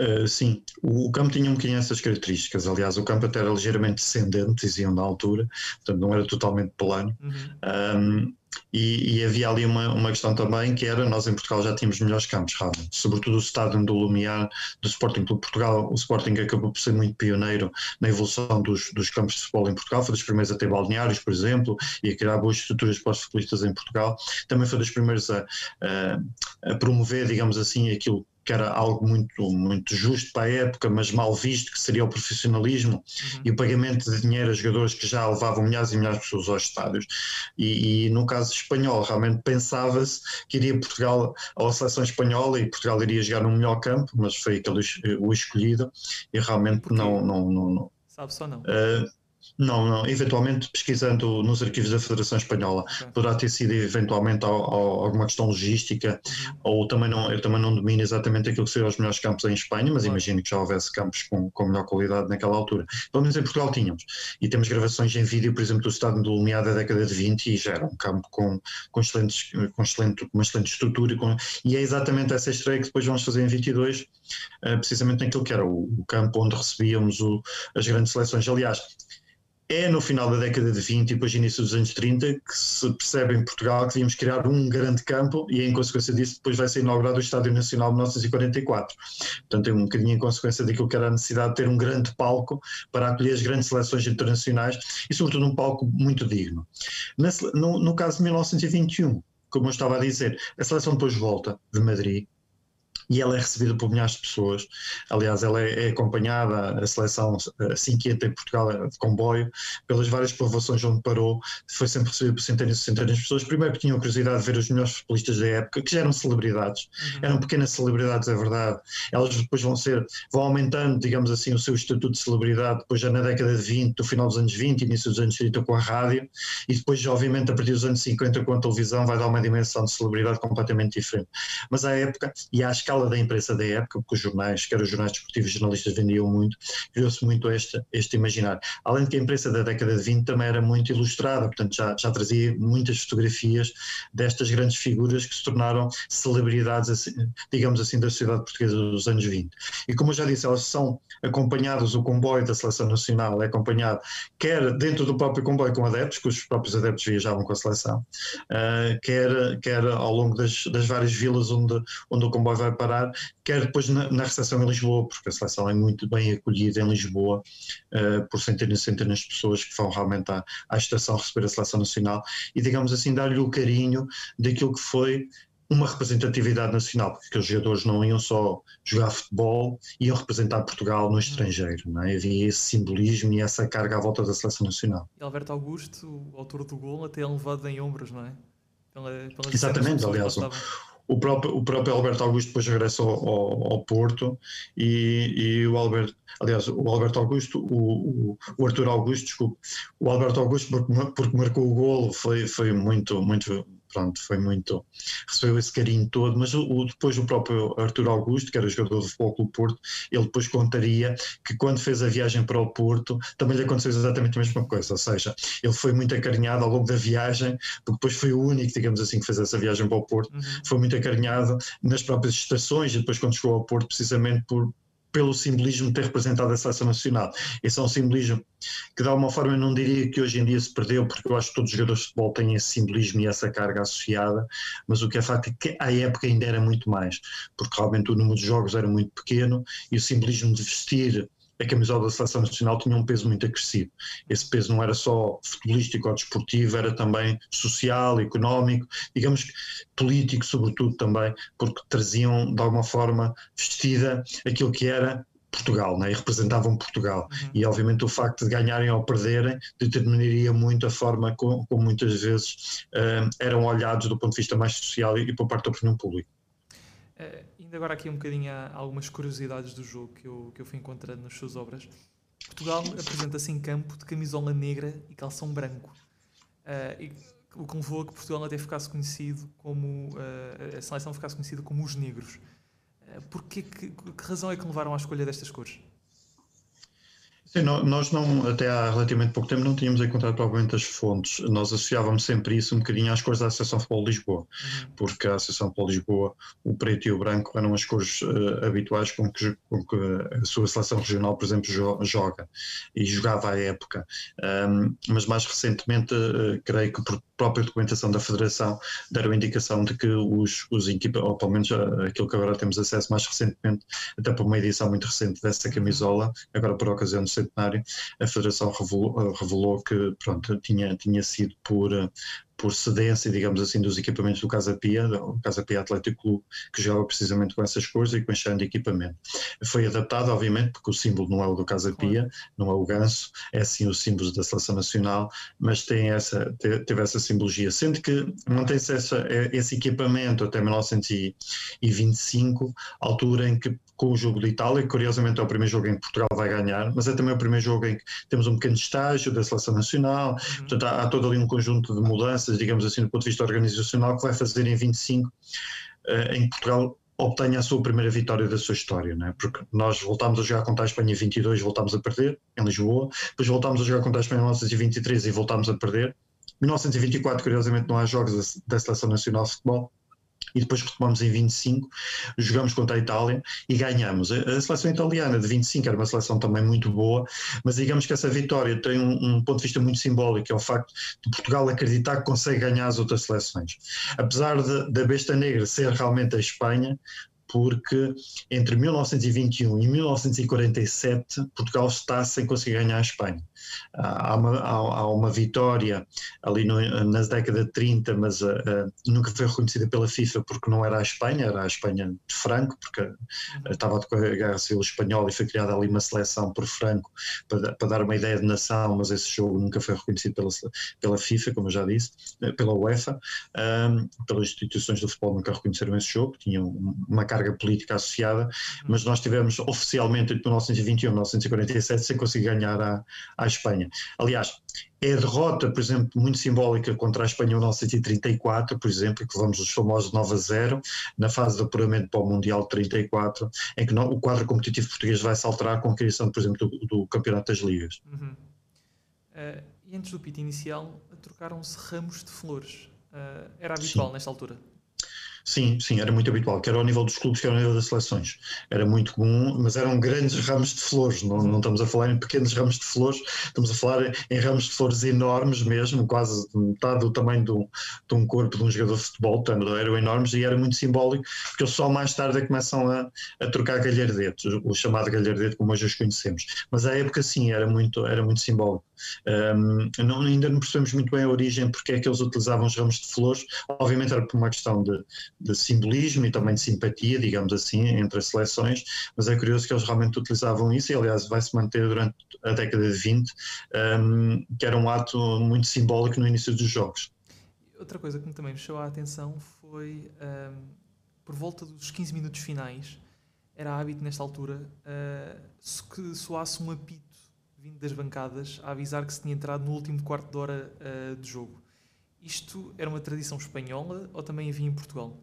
Uh, sim, o, o, campo tinha um bocadinho essas características. Aliás, o campo até era ligeiramente descendente, diziam na altura, portanto não era totalmente plano. Uhum. Um, e, e, havia ali uma, uma questão também que era, nós em Portugal já tínhamos melhores campos, realmente, sobretudo o estádio do Lumiar do Sporting Clube Portugal, o Sporting acabou por ser muito pioneiro na evolução dos, dos campos de futebol em Portugal, foi dos primeiros a ter balneários, por exemplo, e a criar boas estruturas para os futbolistas em Portugal, também foi dos primeiros a, a, a promover, digamos assim, aquilo que era algo muito, muito justo para a época, mas mal visto, que seria o profissionalismo uhum. e o pagamento de dinheiro a jogadores que já levavam milhares e milhares de pessoas aos estádios. E, e no caso espanhol, realmente pensava-se que iria Portugal à seleção espanhola e Portugal iria jogar no melhor campo, mas foi aquele o escolhido e realmente não, não, não, não. Sabe só não. Uh, não, não. Eventualmente, pesquisando nos arquivos da Federação Espanhola, poderá ter sido eventualmente ao, ao, alguma questão logística, uhum. ou também não, eu também não domino exatamente aquilo que seriam os melhores campos em Espanha, mas imagino que já houvesse campos com, com melhor qualidade naquela altura. Pelo menos em Portugal tínhamos. E temos gravações em vídeo, por exemplo, do estado do Lumiar da década de 20, e já era um campo com, com, excelentes, com excelente, uma excelente estrutura, com, e é exatamente essa estreia que depois vamos fazer em 22, uh, eh, precisamente naquilo que era o, o campo onde recebíamos o, as grandes seleções. Aliás, é no final da década de 20 e depois início dos anos 30 que se percebe em Portugal que devíamos criar um grande campo e em consequência disso depois vai ser inaugurado o Estádio Nacional de 1944. Portanto, é um bocadinho em consequência daquilo que era a necessidade de ter um grande palco para acolher as grandes seleções internacionais e sobretudo um palco muito digno. No, no caso de 1921, como eu estava a dizer, a seleção depois volta de Madrid e ela é recebida por milhares de pessoas. Aliás, ela é, é acompanhada, a seleção, assim que entra em Portugal, é de comboio, pelas várias povoações onde parou, foi sempre recebida por centenas e centenas de pessoas. Primeiro que tinham curiosidade de ver os melhores futbolistas da época, que já eram celebridades, uhum. eram pequenas celebridades, é verdade. Elas depois vão ser, vão aumentando, digamos assim, o seu estatuto de celebridade, depois já na década de 20, no final dos anos 20, início dos anos 30 com a rádio, e depois, obviamente, a partir dos anos 50 com a televisão, vai dar uma dimensão de celebridade completamente diferente. Mas à época, e à escala da imprensa da época, porque os jornais, quer os jornais desportivos e jornalistas vendiam muito, criou-se muito este, este imaginário. Além de que a imprensa da década de 20 também era muito ilustrada, portanto já, já trazia muitas fotografias destas grandes figuras que se tornaram celebridades, assim, digamos assim, da sociedade portuguesa dos anos 20. E como eu já disse, elas são acompanhadas, o comboio da seleção nacional é acompanhado quer dentro do próprio comboio com adeptos, que os próprios adeptos viajavam com a seleção, uh, quer, quer ao longo das, das várias vilas onde, onde o comboio vai quer depois na, na recepção em Lisboa, porque a seleção é muito bem acolhida em Lisboa uh, por centenas e centenas de pessoas que vão realmente à, à estação receber a seleção nacional e, digamos assim, dar-lhe o carinho daquilo que foi uma representatividade nacional, porque os jogadores não iam só jogar futebol, iam representar Portugal no estrangeiro, não é? havia esse simbolismo e essa carga à volta da seleção nacional. E Alberto Augusto, o autor do gol, até é levado em ombros, não é? Pela, Exatamente, aliás, o próprio, o próprio Alberto Augusto depois regressa ao, ao, ao Porto e, e, o Alberto, aliás, o Alberto Augusto, o, o, o Arthur Augusto, desculpe, o Alberto Augusto porque, porque marcou o golo foi, foi muito, muito pronto, foi muito, recebeu esse carinho todo, mas o, depois o próprio Arthur Augusto, que era jogador do Futebol Clube Porto, ele depois contaria que quando fez a viagem para o Porto, também lhe aconteceu exatamente a mesma coisa, ou seja, ele foi muito acarinhado ao longo da viagem, porque depois foi o único, digamos assim, que fez essa viagem para o Porto, uhum. foi muito acarinhado nas próprias estações e depois quando chegou ao Porto, precisamente por, pelo simbolismo ter representado a seleção nacional. Esse é um simbolismo que, de alguma forma, eu não diria que hoje em dia se perdeu, porque eu acho que todos os jogadores de futebol têm esse simbolismo e essa carga associada, mas o que é facto é que à época ainda era muito mais, porque realmente o número de jogos era muito pequeno e o simbolismo de vestir a camisola da seleção nacional tinha um peso muito acrescido. Esse peso não era só futebolístico ou desportivo, era também social, económico, digamos político, sobretudo também, porque traziam de alguma forma vestida aquilo que era Portugal, né? e representavam Portugal. Uhum. E obviamente o facto de ganharem ou perderem determinaria muito a forma como, como muitas vezes uh, eram olhados do ponto de vista mais social e, e por parte da opinião pública. Uh, indo agora aqui um bocadinho a algumas curiosidades do jogo que eu, que eu fui encontrando nas suas obras. Portugal apresenta-se em campo de camisola negra e calção branco. Uh, e, o que levou a que Portugal até ficasse conhecido como uh, a seleção ficasse conhecida como os negros. Uh, Porquê, que, que razão é que levaram à escolha destas cores? Sim, nós não, até há relativamente pouco tempo, não tínhamos encontrado provavelmente as fontes. Nós associávamos sempre isso um bocadinho às cores da Associação Futebol de Lisboa, uhum. porque a Associação Futebol de Lisboa, o preto e o branco eram as cores uh, habituais com que, com que, a sua seleção regional, por exemplo, jo joga e jogava à época. Um, mas mais recentemente, uh, creio que por própria documentação da Federação deram indicação de que os, os equipas, ou pelo menos uh, aquilo que agora temos acesso mais recentemente, até por uma edição muito recente dessa uhum. camisola, agora por ocasião do centenário, a Federação revelou, revelou que pronto, tinha, tinha sido por, por cedência, digamos assim, dos equipamentos do Casa Pia, o Casa Pia Atlético Clube, que jogava precisamente com essas cores e com este de equipamento. Foi adaptado, obviamente, porque o símbolo não é o do Casa Pia, não é o ganso, é sim o símbolo da Seleção Nacional, mas tem essa, teve essa simbologia. Sendo que mantém-se esse equipamento até 1925, altura em que com o jogo de Itália, que curiosamente é o primeiro jogo em que Portugal vai ganhar, mas é também o primeiro jogo em que temos um pequeno estágio da seleção nacional, uhum. portanto há, há todo ali um conjunto de mudanças, digamos assim, do ponto de vista organizacional, que vai fazer em 25, uh, eh, em Portugal obtenha a sua primeira vitória da sua história, né? porque nós voltámos a jogar contra a Espanha em 22 e voltámos a perder, em Lisboa, depois voltámos a jogar contra a Espanha em 1923 e voltámos a perder, 1924, curiosamente, não há jogos da Seleção Nacional de Futebol, e depois retomamos em 25, jogamos contra a Itália e ganhamos. A, seleção italiana de 25 era uma seleção também muito boa, mas digamos que essa vitória tem um, um ponto de vista muito simbólico, que é o facto de Portugal acreditar que consegue ganhar as outras seleções. Apesar da besta negra ser realmente a Espanha, porque entre 1921 e 1947 Portugal está sem conseguir ganhar a Espanha. Há uma, há, há uma vitória ali no, nas décadas de 30, mas uh, nunca foi reconhecida pela FIFA porque não era a Espanha, era a Espanha de Franco, porque uh, estava a decorrer a Guerra Civil Espanhola e foi criada ali uma seleção por Franco para, para, dar uma ideia de nação, mas esse jogo nunca foi reconhecido pela, pela FIFA, como eu já disse, pela UEFA, um, pelas instituições do futebol nunca reconheceram esse jogo, tinham uma carga política associada, mas nós tivemos oficialmente entre 1921 e 1947 sem conseguir ganhar a, a Espanha. Aliás, é a derrota, por exemplo, muito simbólica contra a Espanha em 1934, por exemplo, que levamos os famosos 9 a 0, na fase de apuramento para o Mundial de 34, em que o quadro competitivo português vai se alterar com a criação, por exemplo, do, do Campeonato das Ligas. Uhum. Uh, e antes do pito inicial, trocaram-se ramos de flores. Uh, era habitual Sim. nesta altura? Sim, sim, era muito habitual, quer ao nível dos clubes, quer ao nível das seleções. Era muito comum, mas eram grandes ramos de flores, não, não estamos a falar em pequenos ramos de flores, estamos a falar em ramos de flores enormes mesmo, quase metade do tamanho de um, corpo de um jogador de futebol, portanto, eram enormes e era muito simbólico, porque só mais tarde é começam a, a trocar galhardetes, o chamado galhardete como hoje os conhecemos. Mas à época sim, era muito, era muito simbólico. Um, não, ainda não percebemos muito bem a origem, porque é que eles utilizavam os ramos de flores, obviamente era por uma questão de de simbolismo e também de simpatia, digamos assim, entre as seleções, mas é curioso que eles realmente utilizavam isso e, aliás, vai se manter durante a década de 20, um, que era um ato muito simbólico no início dos jogos. Outra coisa que também me chamou a atenção foi um, por volta dos 15 minutos finais, era hábito nesta altura uh, que soasse um apito vindo das bancadas a avisar que se tinha entrado no último quarto de hora uh, de jogo. Isto era uma tradição espanhola ou também havia em Portugal?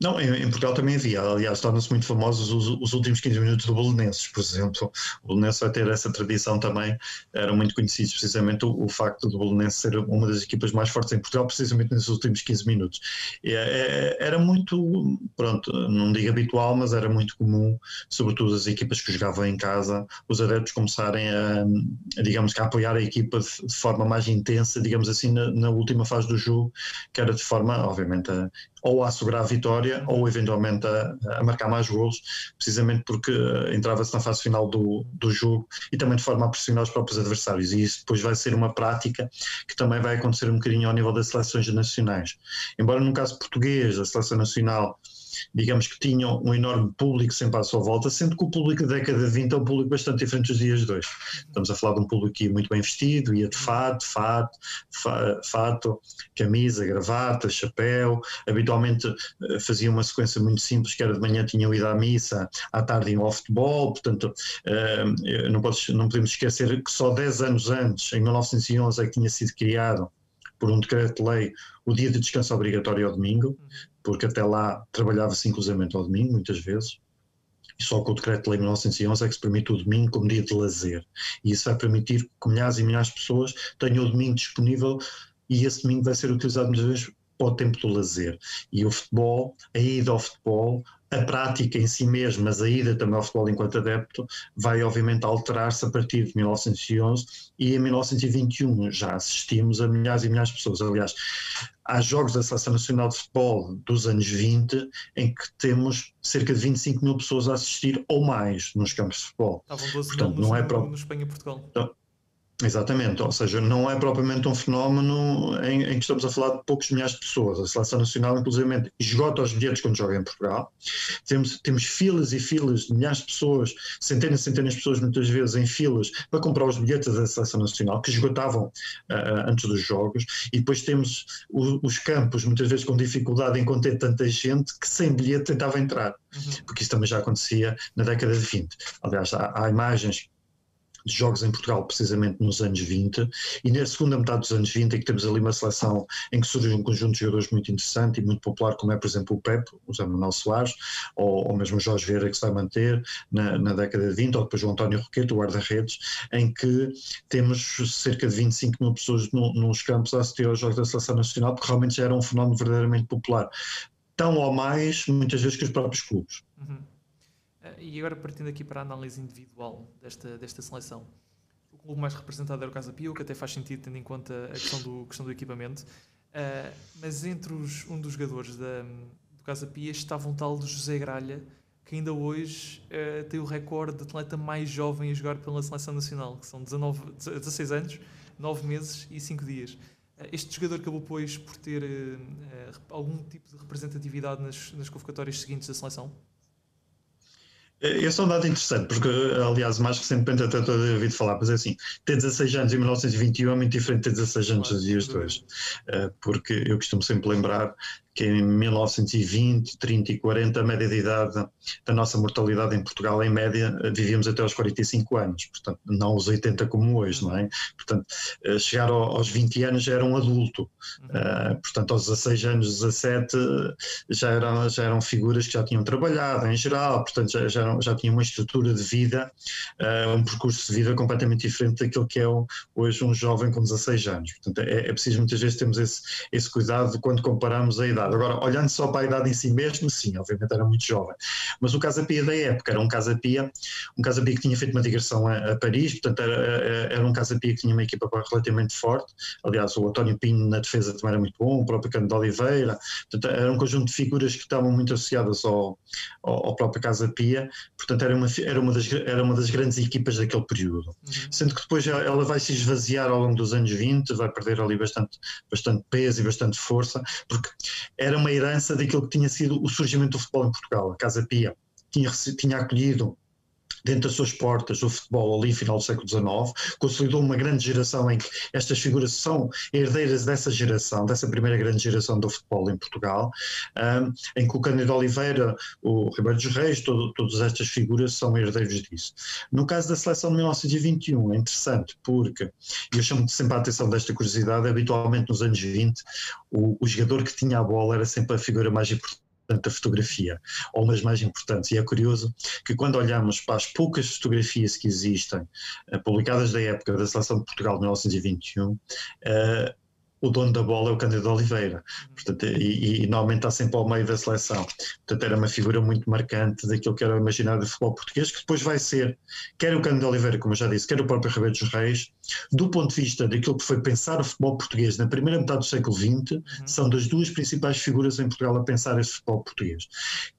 Não, em, em, Portugal também havia. Aliás, tornam-se muito famosos os, os, últimos 15 minutos do Belenenses, por exemplo. O Belenenses vai ter essa tradição também. Eram muito conhecidos precisamente o, o facto do Belenenses ser uma das equipas mais fortes em Portugal, precisamente nesses últimos 15 minutos. E, é, era muito, pronto, não digo habitual, mas era muito comum, sobretudo as equipas que jogavam em casa, os adeptos começarem a, digamos que a apoiar a equipa de, de forma mais intensa, digamos assim, na, na, última fase do jogo, que era de forma, obviamente, a, ou a assegurar a vitória ou eventualmente a, a marcar mais golos, precisamente porque eh, entrava-se na fase final do, do jogo e também de forma a pressionar os próprios adversários. E isso depois vai ser uma prática que também vai acontecer um bocadinho ao nível das seleções nacionais. Embora no caso português, a seleção nacional digamos que tinham um enorme público sempre à sua volta, sendo que o público da década de 20 é um público bastante diferente dos dias de hoje. Estamos a falar de um público que ia muito bem vestido, ia de fato, fato, fato, camisa, gravata, chapéu, habitualmente eh, fazia uma sequência muito simples, que era de manhã tinham ido à missa, à tarde iam ao futebol, portanto eh, não, podes, não podemos esquecer que só 10 anos antes, em 1911, é que tinha sido criado por um decreto-lei o dia de descanso obrigatório ao domingo, porque até lá trabalhava-se inclusivamente ao domingo, muitas vezes, e só com o decreto-lei 1911 é que se permite o domingo como dia de lazer. E isso vai permitir que milhares e milhares de pessoas tenham o domingo disponível e esse domingo vai ser utilizado muitas vezes para o tempo do lazer. E o futebol, a ida ao futebol, a prática em si mesma, mas a ida também ao futebol enquanto adepto, vai obviamente alterar-se a partir de 1911 e em 1921 já assistimos a milhares e milhares de pessoas. Aliás, há jogos da Seleção Nacional de Futebol dos anos 20 em que temos cerca de 25 mil pessoas a assistir ou mais nos campos de futebol. Estavam 12 Portanto, não, é no, no Espanha-Portugal. Então, Exatamente, ou seja, não é propriamente um fenómeno em, em, que estamos a falar de poucos milhares de pessoas. A Seleção Nacional, inclusive, esgota os bilhetes quando joga em Portugal. Temos, temos filas e filas de milhares de pessoas, centenas e centenas de pessoas, muitas vezes, em filas para comprar os bilhetes da Seleção Nacional, que esgotavam uh, antes dos jogos. E depois temos o, os campos, muitas vezes com dificuldade em conter tanta gente, que sem bilhete tentava entrar. Uhum. Porque isso também já acontecia na década de 20. Aliás, há, há imagens de jogos em Portugal precisamente nos anos 20 e na segunda metade dos anos 20 é que temos ali uma seleção em que surge um conjunto de jogadores muito interessante e muito popular como é por exemplo o Pepe, o José Manuel Soares ou, ou mesmo Jorge Vieira que se vai manter na, na década de 20 ou depois o António Roquete, o guarda-redes em que temos cerca de 25 mil pessoas no, nos campos a assistir aos jogos da seleção nacional porque realmente já era um fenómeno verdadeiramente popular tão ou mais muitas vezes que os próprios clubes uhum. Eh, e agora partindo aqui para a análise individual desta, desta seleção. O clube mais representado era o Casa Pio, que até faz sentido tendo em conta a questão do, questão do equipamento. Uh, mas entre os, um dos jogadores da, do Casa Pia estava um tal de José Gralha, que ainda hoje uh, tem o recorde de atleta mais jovem a jogar pela seleção nacional, que são 19, 16 anos, 9 meses e 5 dias. Uh, este jogador acabou, pois, por ter algum tipo de representatividade nas, nas convocatórias seguintes da seleção? Esse é um dado interessante, porque, aliás, mais recentemente até estou a ouvir falar, mas é assim, ter 16 anos em 1921 é muito diferente de ter 16 anos nos dias de hoje, porque eu costumo sempre lembrar que em 1920, 30 e 40 a média de idade da nossa mortalidade em Portugal, em média, vivíamos até aos 45 anos, portanto, não os 80 como hoje, não é? Portanto, eh, chegar aos 20 anos já era um adulto, uh, portanto, aos 16 anos, 17, já eram, já eram figuras que já tinham trabalhado em geral, portanto, já, já, já tinham uma estrutura de vida, um percurso de vida completamente diferente daquilo que é hoje um jovem com 16 anos. Portanto, é, é preciso muitas vezes termos esse, esse cuidado quando comparamos a idade idade. Agora, olhando só para a idade em si mesmo, sim, obviamente era muito jovem. Mas o Casa Pia da época era um Casa Pia, um Casa Pia que tinha feito uma digressão a, a Paris, portanto era, era um Casa Pia que tinha uma equipa relativamente forte. Aliás, o António Pinho na defesa também era muito bom, o próprio Cano de Oliveira, portanto era um conjunto de figuras que estavam muito associadas ao, ao, ao próprio Casa Pia, portanto era uma, era, uma das, era uma das grandes equipas daquele período. Uhum. Sendo que depois ela vai se esvaziar ao longo dos anos 20, vai perder ali bastante, bastante peso e bastante força, porque era uma herança daquilo que tinha sido o surgimento do futebol em Portugal. A Casa Pia tinha, tinha acolhido dentro das suas portas o futebol ali final do século XIX, consolidou uma grande geração em que estas figuras são herdeiras dessa geração, dessa primeira grande geração do futebol em Portugal, um, em que o Cândido Oliveira, o Ribeiro dos Reis, todo, todas estas figuras são herdeiros disso. No caso da seleção de 1921 é interessante porque, e eu chamo sempre a atenção desta curiosidade, habitualmente nos anos 20 o, o jogador que tinha a bola era sempre a figura mais importante a fotografia, ou umas mais importantes. E é curioso que quando olhamos para as poucas fotografias que existem, uh, publicadas da época da seleção de Portugal de 1921, uh, o dono da bola é o Cândido Oliveira, portanto, e, e, normalmente está sempre ao meio da seleção. Portanto, era uma figura muito marcante daquilo que era o imaginário do futebol português, que depois vai ser, quer o Cândido Oliveira, como eu já disse, quer o próprio Ribeiro dos Reis, do ponto de vista daquilo que foi pensar o futebol português na primeira metade do século XX, uhum. são das duas principais figuras em Portugal a pensar esse futebol português.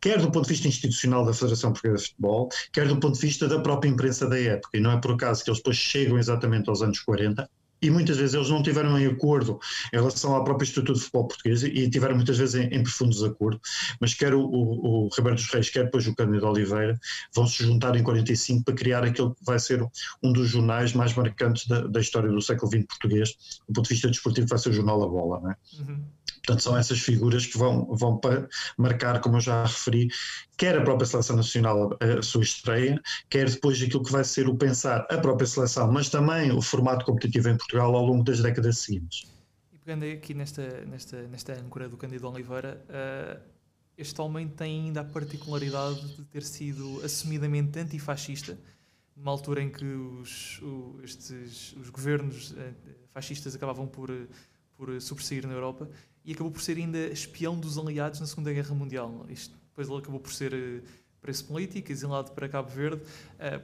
Quer do ponto de vista institucional da Federação Portuguesa de Futebol, quer do ponto de vista da própria imprensa da época, e não é por acaso que eles depois chegam exatamente aos anos 40, e muitas vezes eles não tiveram em acordo em relação à própria estrutura do futebol português e tiveram muitas vezes em, em profundo desacordo, mas quer o, o, o Roberto dos Reis, quer depois o Cândido Oliveira, vão se juntar em 45 para criar aquele que vai ser um dos jornais mais marcantes da, da história do século XX português, do ponto de vista desportivo vai ser o Jornal da Bola, não é? Uhum. Portanto, são essas figuras que vão, vão marcar, como eu já referi, quer a própria Seleção Nacional a sua estreia, quer depois aquilo que vai ser o pensar a própria seleção, mas também o formato competitivo em Portugal ao longo das décadas seguintes. E pegando aqui nesta, nesta, nesta âncora do Candido Oliveira, uh, este homem tem ainda a particularidade de ter sido assumidamente antifascista, numa altura em que os, o, estes, os governos uh, fascistas acabavam por, por sobressair na Europa e acabou por ser ainda espião dos aliados na Segunda Guerra Mundial. Isto, depois ele acabou por ser uh, preso político, exilado para Cabo Verde,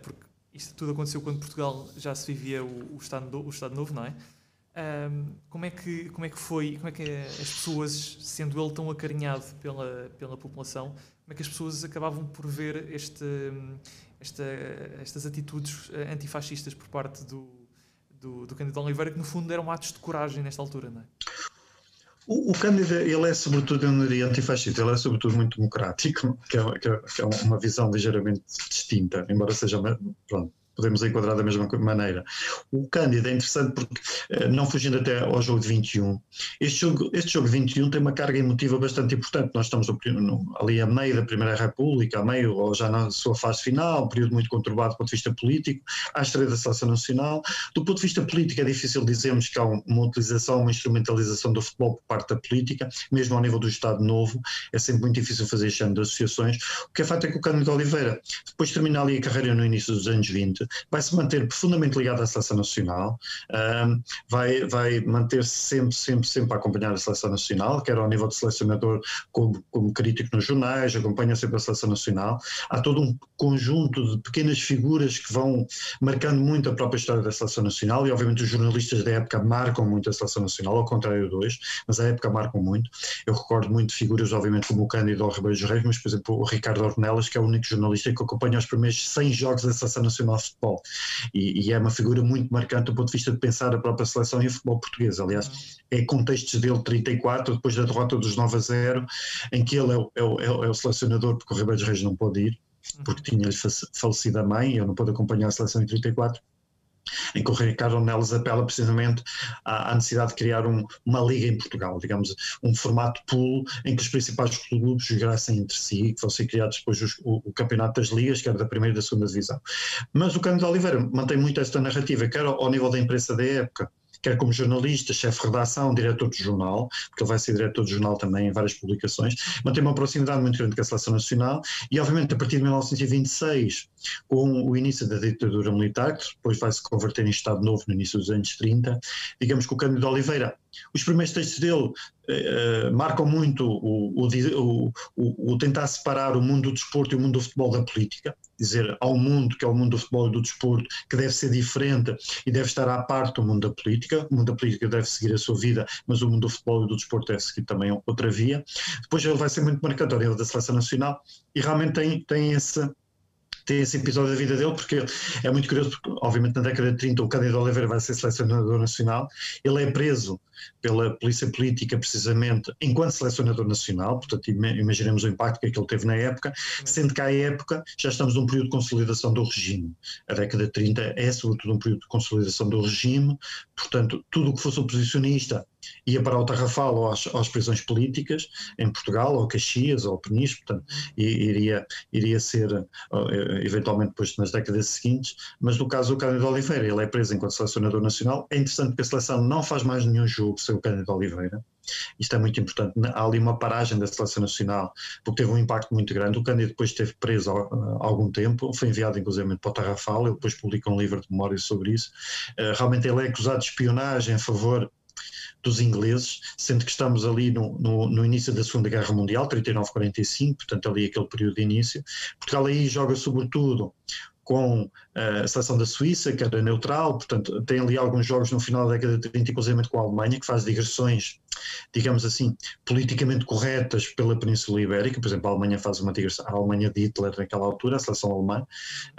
porque isto tudo aconteceu quando Portugal já se vivia o, o, Estado, do, o Estado Novo, não é? Um, como é que como é que foi como é que as pessoas sendo ele tão acarinhado pela pela população como é que as pessoas acabavam por ver este esta, estas atitudes eh, antifascistas por parte do do, do Oliveira que no fundo eram atos de coragem nesta altura não é? O, o ele é sobretudo, eu não diria antifascista, ele é sobretudo muito democrático, que é, que é, que é uma visão ligeiramente distinta, embora seja, pronto, podemos enquadrar da mesma maneira. O Cândido é interessante porque, eh, não fugindo até ao jogo de 21, este jogo, este jogo de 21 tem uma carga emotiva bastante importante. Nós estamos no, no, ali a meio da Primeira República, a meio ou já na sua fase final, um período muito conturbado do ponto de vista político, à estreia da seleção nacional. Do ponto de vista político, é difícil dizermos que há uma utilização, uma instrumentalização do futebol por parte da política, mesmo ao nível do Estado Novo, é sempre muito difícil fazer este de associações. O que é fato é que o Cândido Oliveira, depois de terminar ali a carreira no início dos anos 20, vai se manter profundamente ligado à seleção nacional, um, vai, vai manter-se sempre, sempre, sempre a acompanhar a seleção nacional, quer ao nível de selecionador como, como crítico nos jornais, acompanha sempre a seleção nacional. Há todo um conjunto de pequenas figuras que vão marcando muito a própria história da seleção nacional e obviamente os jornalistas da época marcam muito a seleção nacional, ao contrário de hoje, mas a época marcam muito. Eu recordo muito figuras, obviamente, como o Cândido Ribeiro dos Reis, mas por exemplo o Ricardo Ornelas, que é o único jornalista que acompanha os primeiros 100 jogos da seleção nacional futebol e, e, é uma figura muito marcante do ponto de vista de pensar a própria seleção e o futebol português. Aliás, é contextos dele 34, depois da derrota dos 9 a 0, em que ele é o, é o, é o selecionador, porque o Ribeiro dos Reis não pôde ir, porque uhum. tinha-lhe falecido a mãe, ele não pôde acompanhar a seleção em 34 em que o Ricardo apela precisamente à, à necessidade de criar um, uma liga em Portugal, digamos, um formato pool em que os principais clubes jogassem entre si, que fossem criados depois os, o, o, campeonato das ligas, que era da primeira e da segunda divisão. Mas o Cândido Oliveira mantém muito esta narrativa, quer ao, ao nível da imprensa da época, quer como jornalista, chefe de redação, diretor de jornal, porque ele vai ser diretor de jornal também em várias publicações, mantém uma proximidade muito grande com a seleção nacional e, obviamente, a partir de 1926, com o início da ditadura militar, que depois vai se converter em Estado Novo no início dos anos 30, digamos que o Cândido Oliveira os primeiros textos dele uh, marcam muito o, o, o, o, tentar separar o mundo do desporto e o mundo do futebol da política, dizer um mundo que é o mundo do futebol e do desporto que deve ser diferente e deve estar à parte do mundo da política, o mundo da política deve seguir a sua vida, mas o mundo do futebol e do desporto deve seguir também outra via. Depois ele vai ser muito marcante ao nível da seleção nacional e realmente tem, tem esse tem esse episódio da vida dele, porque é muito curioso, porque obviamente na década de 30 o Cândido Oliveira vai ser selecionador nacional, ele é preso pela polícia política, precisamente enquanto selecionador nacional, portanto, imaginemos o impacto que ele teve na época, sendo que à época já estamos num período de consolidação do regime. A década de 30 é, sobretudo, um período de consolidação do regime, portanto, tudo o que fosse oposicionista ia para o Tarrafal ou às, às, prisões políticas em Portugal, ou Caxias, ou Peniche, portanto, iria, iria ser eh, eventualmente depois nas décadas seguintes, mas no caso do Cândido Oliveira, ele é preso enquanto selecionador nacional, é interessante porque a seleção não faz mais nenhum jogo sem o Cândido Oliveira, isto é muito importante, há ali uma paragem da seleção nacional, porque teve um impacto muito grande, o Cândido depois esteve preso há, algum tempo, foi enviado inclusive para o Tarrafal, ele depois publica um livro de memórias sobre isso, uh, realmente ele é acusado de espionagem a favor dos ingleses, sendo que estamos ali no, no, no início da Segunda Guerra Mundial, 39-45, portanto ali aquele período de início. Portugal aí joga sobretudo com eh, a seleção da Suíça, que era neutral, portanto tem ali alguns jogos no final da década de 30, inclusive com a Alemanha, que faz digressões, digamos assim, politicamente corretas pela Península Ibérica, por exemplo, a Alemanha faz uma digressão, a Alemanha de Hitler naquela altura, a seleção alemã,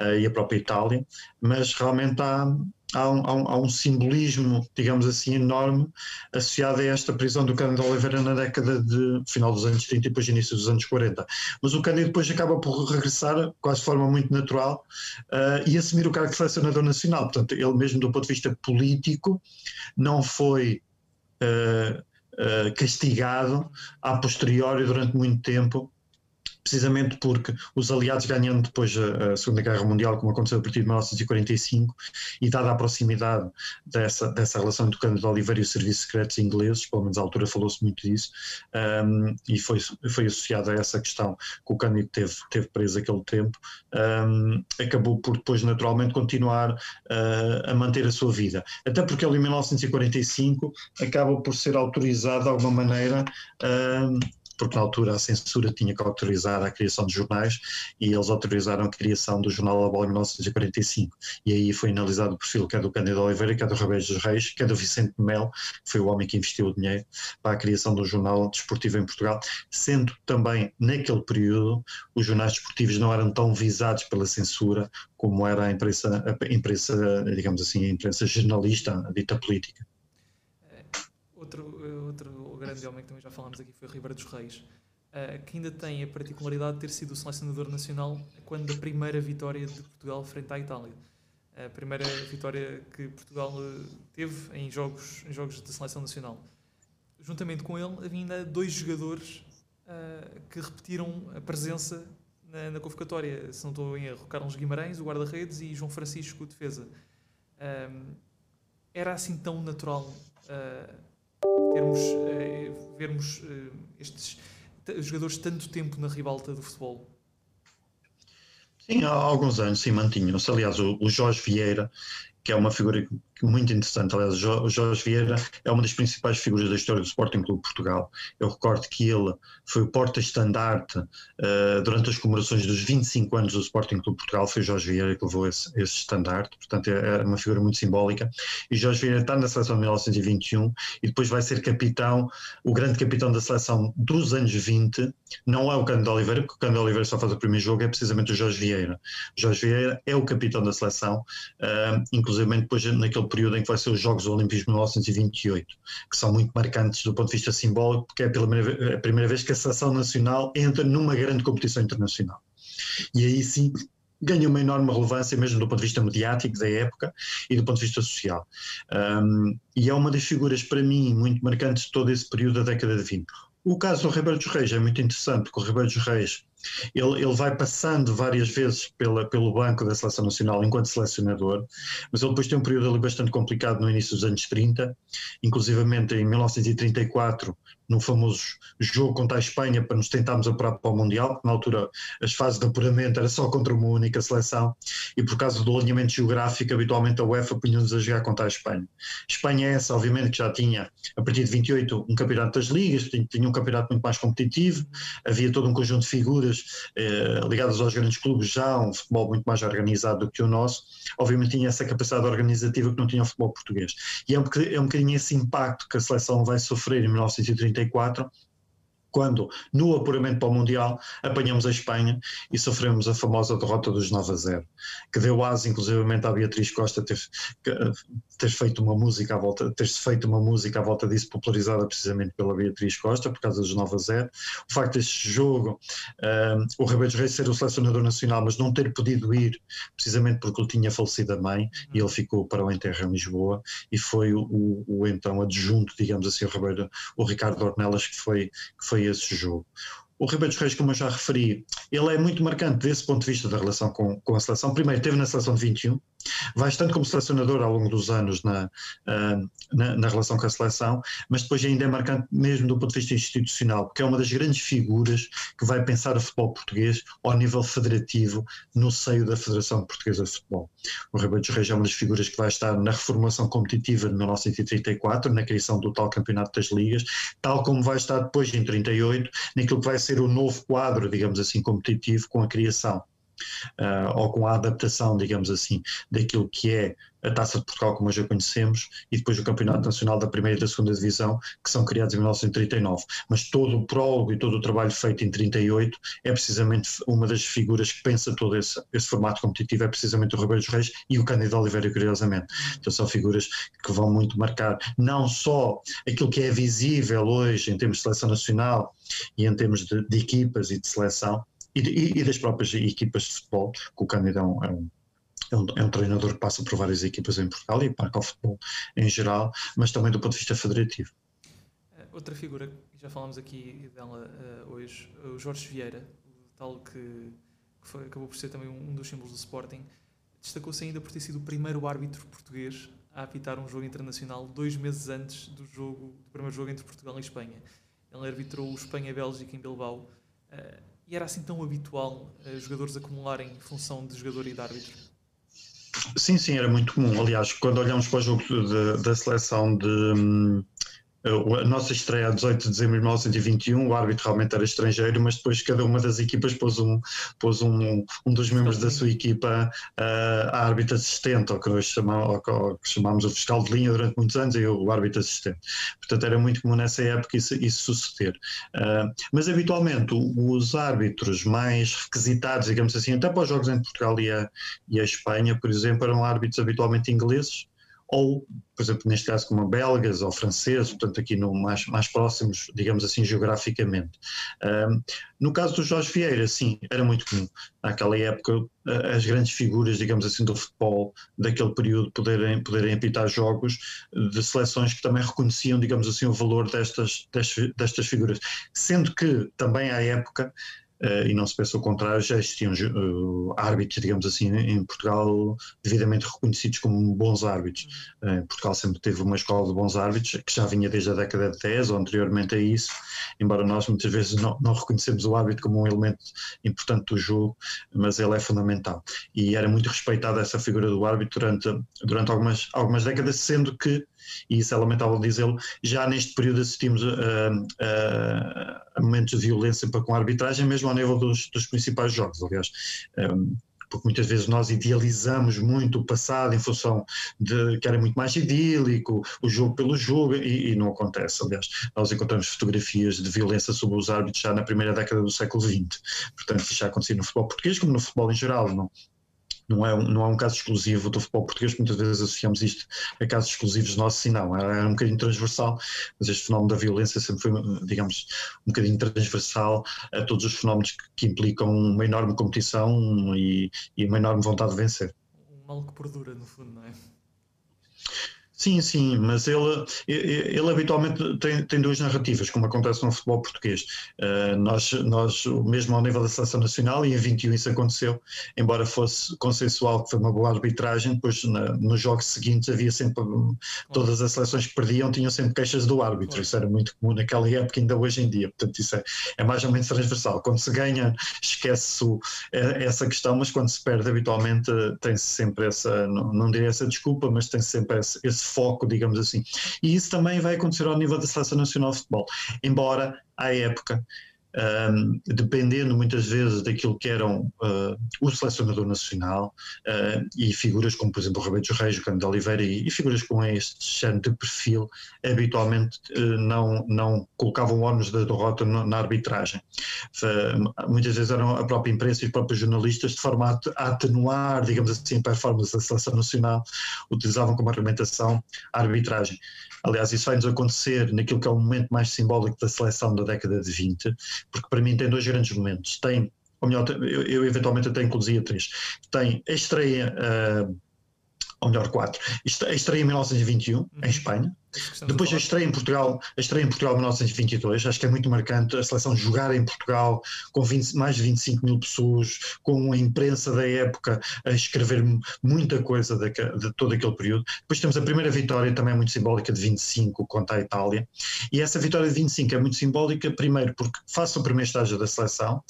uh, e a própria Itália, mas realmente há, há um, há, um, há um, simbolismo, digamos assim, enorme associado a esta prisão do Cândido Oliveira na década de final dos anos 30 e depois início dos anos 40. Mas o Cândido depois acaba por regressar quase de forma muito natural uh, e assumir o cargo de selecionador nacional. Portanto, ele mesmo do ponto de vista político não foi uh, uh, castigado a posteriori durante muito tempo precisamente porque os aliados ganhando depois a, a, Segunda Guerra Mundial, como aconteceu a partir de 1945, e dada a proximidade dessa, dessa relação entre o Cândido Oliveira e os serviços secretos ingleses, pelo menos à altura falou-se muito disso, um, e foi, foi associado a essa questão que o Cândido teve, teve preso aquele tempo, um, acabou por depois naturalmente continuar uh, a manter a sua vida. Até porque ele em 1945 acaba por ser autorizado de alguma maneira um, porque na altura a censura tinha que autorizar a criação de jornais e eles autorizaram a criação do Jornal da Bola em 1945. E aí foi analisado o perfil que é do Cândido Oliveira, que é do Rebeiros dos Reis, que é do Vicente Mel, que foi o homem que investiu o dinheiro para a criação do jornal desportivo em Portugal, sendo também naquele período os jornais desportivos não eram tão visados pela censura como era a imprensa, a imprensa digamos assim, a imprensa jornalista, a dita política. Outro, outro grande homem que também já falámos aqui foi o Ribeiro dos Reis, uh, que ainda tem a particularidade de ter sido o selecionador nacional quando da primeira vitória de Portugal frente à Itália. A primeira vitória que Portugal eh, teve em jogos, em jogos de seleção nacional. Juntamente com ele, havia ainda dois jogadores uh, que repetiram a presença na, na, convocatória. Se não estou em erro, Carlos Guimarães, o guarda-redes, e João Francisco, o defesa. era assim tão natural termos, uh, vermos uh, estes jogadores tanto tempo na ribalta do futebol? Sim, há alguns anos sim mantinham-se. Aliás, o, o Jorge Vieira que é uma figura muito interessante. Aliás, Jorge Vieira é uma das principais figuras da história do Sporting Clube Portugal. Eu recordo que ele foi o porta-estandarte uh, durante as comemorações dos 25 anos do Sporting Clube Portugal. Foi Jorge Vieira que levou esse, esse estandarte, portanto, é, é uma figura muito simbólica. E Jorge Vieira está na seleção de 1921 e depois vai ser capitão, o grande capitão da seleção dos anos 20. Não é o Cândido Oliveira, porque o Cândido Oliveira só faz o primeiro jogo, é precisamente o Jorge Vieira. O Jorge Vieira é o capitão da seleção, uh, inclusive inclusive depois naquele período em que vai ser os Jogos Olímpicos de 1928, que são muito marcantes do ponto de vista simbólico, porque é a primeira, a primeira vez que a seleção nacional entra numa grande competição internacional. E aí sim ganha uma enorme relevância, mesmo do ponto de vista mediático da época e do ponto de vista social. Um, e é uma das figuras, para mim, muito marcantes de todo esse período da década de 20. O caso do Ribeiro dos Reis é muito interessante, porque o Ribeiro dos Reis ele, ele vai passando várias vezes pela, pelo banco da Seleção Nacional enquanto selecionador, mas ele depois tem um período ali bastante complicado no início dos anos 30, inclusivamente em 1934 no famoso jogo contra a Espanha para nos tentarmos apurar para o Mundial, na altura as fases de apuramento era só contra uma única seleção e por causa do alinhamento geográfico habitualmente a UEFA punha-nos a jogar contra a Espanha. Espanha é essa, obviamente, que já tinha a partir de 28 um campeonato das ligas, tinha um campeonato muito mais competitivo, havia todo um conjunto de figuras eh, ligadas aos grandes clubes já, um futebol muito mais organizado do que o nosso, obviamente tinha essa capacidade organizativa que não tinha o futebol português. E é um, é um bocadinho esse impacto que a seleção vai sofrer em 1930 1934, quando, no apuramento para o Mundial, apanhamos a Espanha e sofremos a famosa derrota dos 9 a 0, que deu asa, inclusivamente, à Beatriz Costa ter, ter feito uma música à volta, ter-se feito uma música à volta disso, popularizada precisamente pela Beatriz Costa, por causa dos 9 a 0. O facto deste jogo, uh, o Ribeiro Reis ser o selecionador nacional, mas não ter podido ir, precisamente porque ele tinha falecido a mãe, uhum. e ele ficou para o enterro em Lisboa, e foi o, o, o então adjunto, digamos assim, o Ribeiro, o Ricardo Ornelas, que foi, que foi esse jogo. O Ribeiro dos Reis, como eu já referi, ele é muito marcante desse ponto de vista da relação com, com a seleção. Primeiro, teve na seleção de 21, vai estando como selecionador ao longo dos anos na, uh, na, na, relação com a seleção, mas depois ainda é marcante mesmo do ponto de vista institucional, porque é uma das grandes figuras que vai pensar o futebol português ao nível federativo no seio da Federação Portuguesa de Futebol. O Ribeiro dos Reis é uma das figuras que vai estar na reformulação competitiva de 1934, na criação do tal Campeonato das Ligas, tal como vai estar depois em 38, naquilo que vai ser o novo quadro, digamos assim, competitivo com a criação uh, ou com a adaptação, digamos assim, daquilo que é a Taça de Portugal como hoje a conhecemos e depois o Campeonato Nacional da Primeira e da Segunda Divisão, que são criados em 1939. Mas todo o prólogo e todo o trabalho feito em 38 é precisamente uma das figuras que pensa todo esse, esse formato competitivo, é precisamente o Ribeiro dos Reis e o Cândido Oliveira, curiosamente. Então são figuras que vão muito marcar não só aquilo que é visível hoje em termos de seleção nacional e em termos de, de equipas e de seleção, e, e, das próprias equipas de futebol, que o Cândido é um, é um é um, é um, treinador que passa por várias equipas em Portugal e marca o futebol em geral, mas também do ponto de vista federativo. Eh, outra figura, já falámos aqui dela uh, hoje, o Jorge Vieira, o tal que, que foi, acabou por ser também um dos símbolos do Sporting, destacou-se ainda por ter sido o primeiro árbitro português a apitar um jogo internacional dois meses antes do jogo do primeiro jogo entre Portugal e Espanha. Ele arbitrou o Espanha-Bélgica em Bilbao. Uh, e era assim tão habitual uh, jogadores acumularem função de jogador e de árbitro? Sim, sim, era muito comum. Aliás, quando olhamos para o jogo da seleção de, hum, a nossa estreia a 18 de dezembro de 1921, o árbitro realmente era estrangeiro, mas depois cada uma das equipas pôs um, pôs um, um dos membros da sua equipa uh, a árbitro assistente, ou que nós chamamos o fiscal de linha durante muitos anos, e o árbitro assistente. Portanto, era muito comum nessa época isso, isso suceder. Uh, mas habitualmente os árbitros mais requisitados, digamos assim, até para os jogos entre Portugal e a, e a Espanha, por exemplo, eram árbitros habitualmente ingleses ou, por exemplo, neste caso como belgas ou franceses, portanto aqui no mais, mais próximos, digamos assim, geograficamente. Um, no caso do Jorge Vieira, sim, era muito comum. Naquela época, as grandes figuras, digamos assim, do futebol daquele período poderem, poderem apitar jogos de seleções que também reconheciam, digamos assim, o valor destas, destas, destas figuras. Sendo que também à época e não se pensa o contrário, já existiam uh, árbitros, digamos assim, em Portugal devidamente reconhecidos como bons árbitros. Uh, Portugal sempre teve uma escola de bons árbitros, que já vinha desde a década de 10 ou anteriormente a isso, embora nós muitas vezes não, não reconhecemos o árbitro como um elemento importante do jogo, mas ele é fundamental. E era muito respeitada essa figura do árbitro durante, durante algumas, algumas décadas, sendo que e isso é lamentável dizê-lo, já neste período assistimos a, a, a, momentos de violência para com a arbitragem, mesmo ao nível dos, dos principais jogos, aliás. Um, porque muitas vezes nós idealizamos muito o passado em função de que era muito mais idílico, o jogo pelo jogo, e, e, não acontece. Aliás, nós encontramos fotografias de violência sobre os árbitros já na primeira década do século XX. Portanto, isso já acontecia no futebol português, como no futebol em geral. Não, não é, um, não é um caso exclusivo do futebol português, muitas vezes associamos isto a casos exclusivos nossos e não, é, é um bocadinho transversal, mas este fenómeno da violência sempre foi, digamos, um bocadinho transversal a todos os fenómenos que, que implicam uma enorme competição e, e uma enorme vontade de vencer. Um mal que perdura, no fundo, não é? Sim, sim, mas ele, ele habitualmente tem, tem duas narrativas, como acontece no futebol português. Uh, nós, nós, mesmo ao nível da seleção nacional, e em 21 isso aconteceu, embora fosse consensual que foi uma boa arbitragem, depois na, nos jogos seguintes havia sempre, todas as seleções que perdiam tinham sempre queixas do árbitro, isso era muito comum naquela época, ainda hoje em dia, portanto isso é, é mais ou menos transversal. Quando se ganha, esquece é, essa questão, mas quando se perde, habitualmente tem-se sempre essa, não, não direi essa desculpa, mas tem -se sempre esse, esse foco, digamos assim. E isso também vai acontecer ao nível da Seleção Nacional de Futebol. Embora, à época, um, dependendo muitas vezes daquilo que eram uh, o selecionador nacional uh, e figuras como, por exemplo, o Roberto Reis, o Cândido Oliveira e, e, figuras com este género de perfil, habitualmente uh, não, não colocavam ónus da derrota na arbitragem. muitas vezes eram a própria imprensa e os próprios jornalistas, de forma a atenuar, digamos assim, a performance da seleção nacional, utilizavam como argumentação a arbitragem. Aliás, isso vai-nos acontecer naquilo que é o momento mais simbólico da seleção da década de 20, porque para mim tem dois grandes momentos. Tem, ou melhor, eu, eu eventualmente até incluía três. Tem a estreia, uh, ou melhor, quatro. A estreia em 1921, uhum. em Espanha, depois a estreia em Portugal, a estreia em Portugal em 1922, acho que é muito marcante a seleção jogar em Portugal com 20, mais de 25 mil pessoas, com a imprensa da época a escrever muita coisa de, de todo aquele período. Depois temos a primeira vitória, também muito simbólica, de 25 contra a Itália. E essa vitória de 25 é muito simbólica, primeiro porque face ao primeiro estágio da seleção,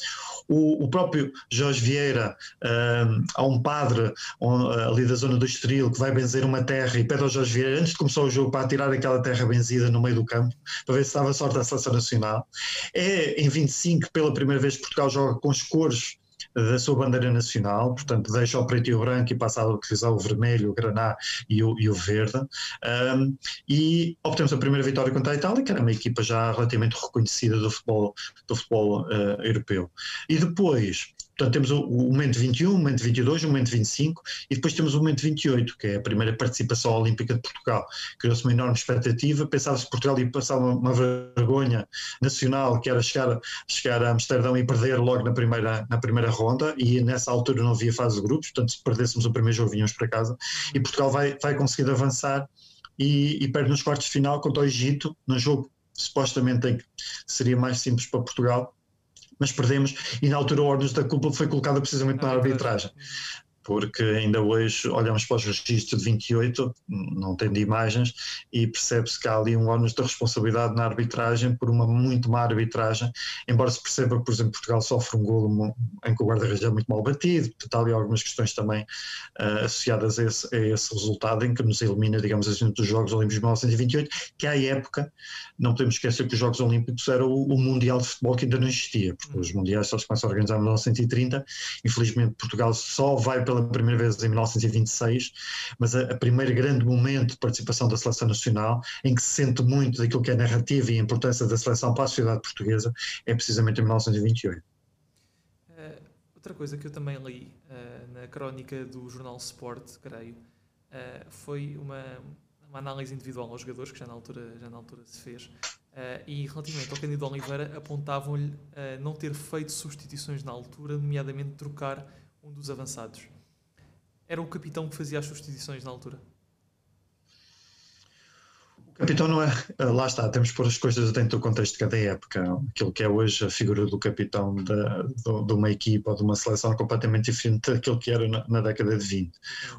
o, o próprio Jorge Vieira, um, há um padre um, ali da zona do Estoril que vai benzer uma terra e pede ao Jorge Vieira, antes de começar o jogo, para tirar aquela terra benzida no meio do campo, para ver se dava sorte à seleção nacional. É em 25, pela primeira vez, Portugal joga com as cores da sua bandeira nacional, portanto deixa o preto e o branco e passa a utilizar o vermelho, o graná e o, e o verde. Um, e obtemos a primeira vitória contra a Itália, que era uma equipa já relativamente reconhecida do futebol, do futebol uh, europeu. E depois Portanto, temos o, o momento 21, o momento 22, o momento 25 e depois temos o momento 28, que é a primeira participação olímpica de Portugal. Criou-se uma enorme expectativa, pensava-se que Portugal ia passar uma, uma, vergonha nacional, que era chegar, chegar a Amsterdão e perder logo na primeira, na primeira ronda, e nessa altura não havia fase de grupos, portanto, se perdêssemos o primeiro jogo, vinhamos para casa, e Portugal vai, vai conseguir avançar e, e perde nos quartos de final contra o Egito, num jogo supostamente seria mais simples para Portugal, mas perdemos e na altura o Ordens da culpa foi colocada precisamente na arbitragem porque ainda hoje olhamos para os registros de 28, não tem de imagens, e percebe-se que há ali um ónus de responsabilidade na arbitragem por uma muito má arbitragem, embora se perceba que, por exemplo, Portugal sofre um golo em que o guarda-redes é muito mal batido, portanto há ali algumas questões também uh, associadas a esse, a esse, resultado em que nos elimina, digamos assim, dos Jogos Olímpicos de 1928, que à época, não podemos esquecer que os Jogos Olímpicos era o, o Mundial de Futebol que ainda não existia, porque os Mundiais só se começam a organizar em 1930, infelizmente Portugal só vai pela primeira vez em 1926, mas a, a primeiro grande momento de participação da seleção nacional, em que se sente muito daquilo que é a narrativa e a importância da seleção para a sociedade portuguesa, é precisamente em 1928. Uh, eh, outra coisa que eu também li uh, na crónica do jornal Sport, creio, uh, foi uma, uma análise individual aos jogadores, que já na altura, já na altura se fez, Uh, e relativamente ao Cândido Oliveira, apontavam-lhe uh, não ter feito substituições na altura, nomeadamente trocar um dos avançados era o capitão que fazia as substituições na altura. Capitão não é. Lá está, temos que pôr as coisas dentro do contexto de cada época. Aquilo que é hoje a figura do capitão de, de, uma equipa ou de uma seleção é completamente diferente daquilo que era na, na, década de 20.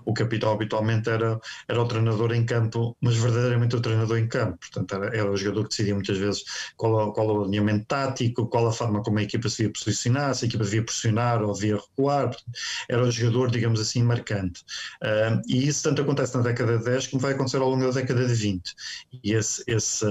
O capitão habitualmente era, era o treinador em campo, mas verdadeiramente o treinador em campo. Portanto, era, era o jogador que decidia muitas vezes qual, qual o alinhamento tático, qual a forma como a equipa se devia posicionar, se a equipa devia pressionar ou devia recuar. Era o jogador, digamos assim, marcante. Uh, e isso tanto acontece na década de 10 como vai acontecer ao longo da década de 20 e esse, esse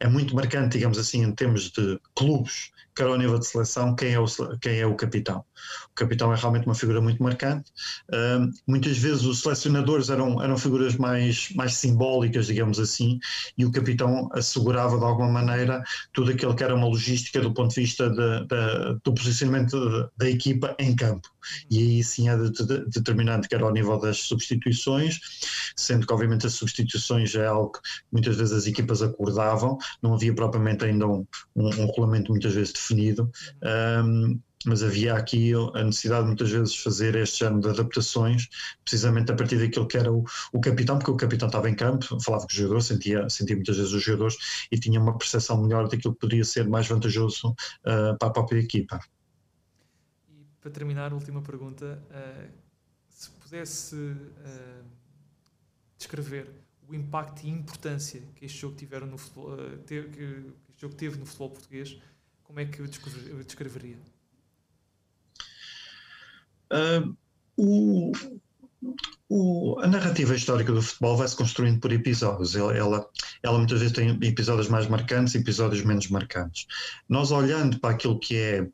é muito marcante, digamos assim, em termos de clubes, quer ao nível de seleção, quem é o, quem é o capitão. O capitão é realmente uma figura muito marcante. Uh, muitas vezes os selecionadores eram, eram figuras mais, mais simbólicas, digamos assim, e o capitão assegurava de alguma maneira tudo aquilo que era uma logística do ponto de vista de, de, do posicionamento da equipa em campo. E aí sim é de, determinante, quer ao nível das substituições, sendo que obviamente as substituições é algo que muitas vezes as equipas acordavam, não havia propriamente ainda um, um, um regulamento muitas vezes definido. Um, mas havia aqui a necessidade muitas vezes de fazer este género de adaptações, precisamente a partir daquilo que era o, o capitão, porque o capitão estava em campo, falava com os jogadores, sentia, sentia muitas vezes os jogadores e tinha uma percepção melhor daquilo que poderia ser mais vantajoso uh, para a própria equipa. E para terminar, última pergunta, uh, se pudesse uh, descrever o impacto e importância que este jogo tiveram no futebol, que este jogo teve no futebol português, como é que o descreveria? Uh, o, o, a narrativa histórica do futebol vai se construindo por episódios. Ela, ela, ela, muitas vezes tem episódios mais marcantes episódios menos marcantes. Nós olhando para aquilo que é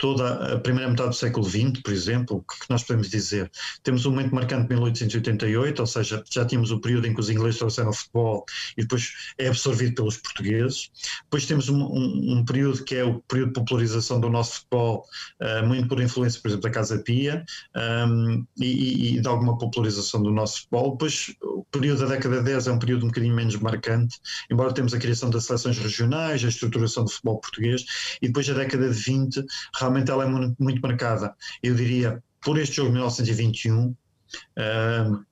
toda a primeira metade do século XX, por exemplo, o que nós podemos dizer? Temos um momento marcante de 1888, ou seja, já tínhamos o período em que os ingleses trouxeram o futebol e depois é absorvido pelos portugueses. Depois temos um, um, um período que é o período de popularização do nosso futebol, uh, muito por influência, por exemplo, da Casa Pia um, e, e, de alguma popularização do nosso futebol. Depois o período da década de 10 é um período um bocadinho menos marcante, embora temos a criação das seleções regionais, a estruturação do futebol português, e depois a década de 20 realmente ela é muito, muito marcada, eu diria, por este jogo de 1921, uh,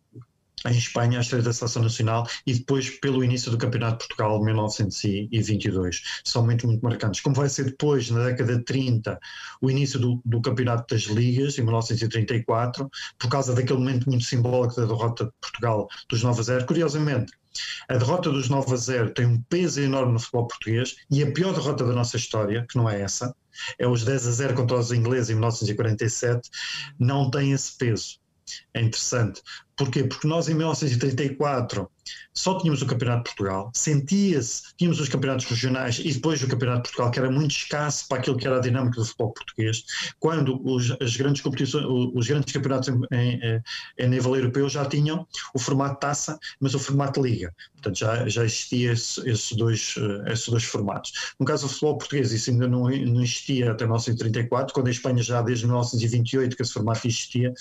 em Espanha, a estreia da Seleção Nacional e depois pelo início do Campeonato de Portugal de 1922. São muito, muito marcantes. Como vai ser depois, na década de 30, o início do, do Campeonato das Ligas, em 1934, por causa daquele momento muito simbólico da derrota de Portugal dos 9 a 0. Curiosamente, a derrota dos 9 a 0 tem um peso enorme no futebol português e a pior derrota da nossa história, que não é essa, é os 10 a 0 contra os ingleses em 1947, não tem esse peso. É interessante. Porquê? Porque nós em 1934 só tínhamos o Campeonato de Portugal, sentia-se, tínhamos os campeonatos regionais e depois o Campeonato de Portugal, que era muito escasso para aquilo que era a dinâmica do futebol português, quando os, as grandes competições, os grandes campeonatos em, em, em nível europeu já tinham o formato taça, mas o formato liga. Portanto, já, já existia esse, esses, dois, eh, esses dois formatos. No caso do futebol português, isso ainda não, não existia até 1934, quando a Espanha já desde 1928 que esse formato existia,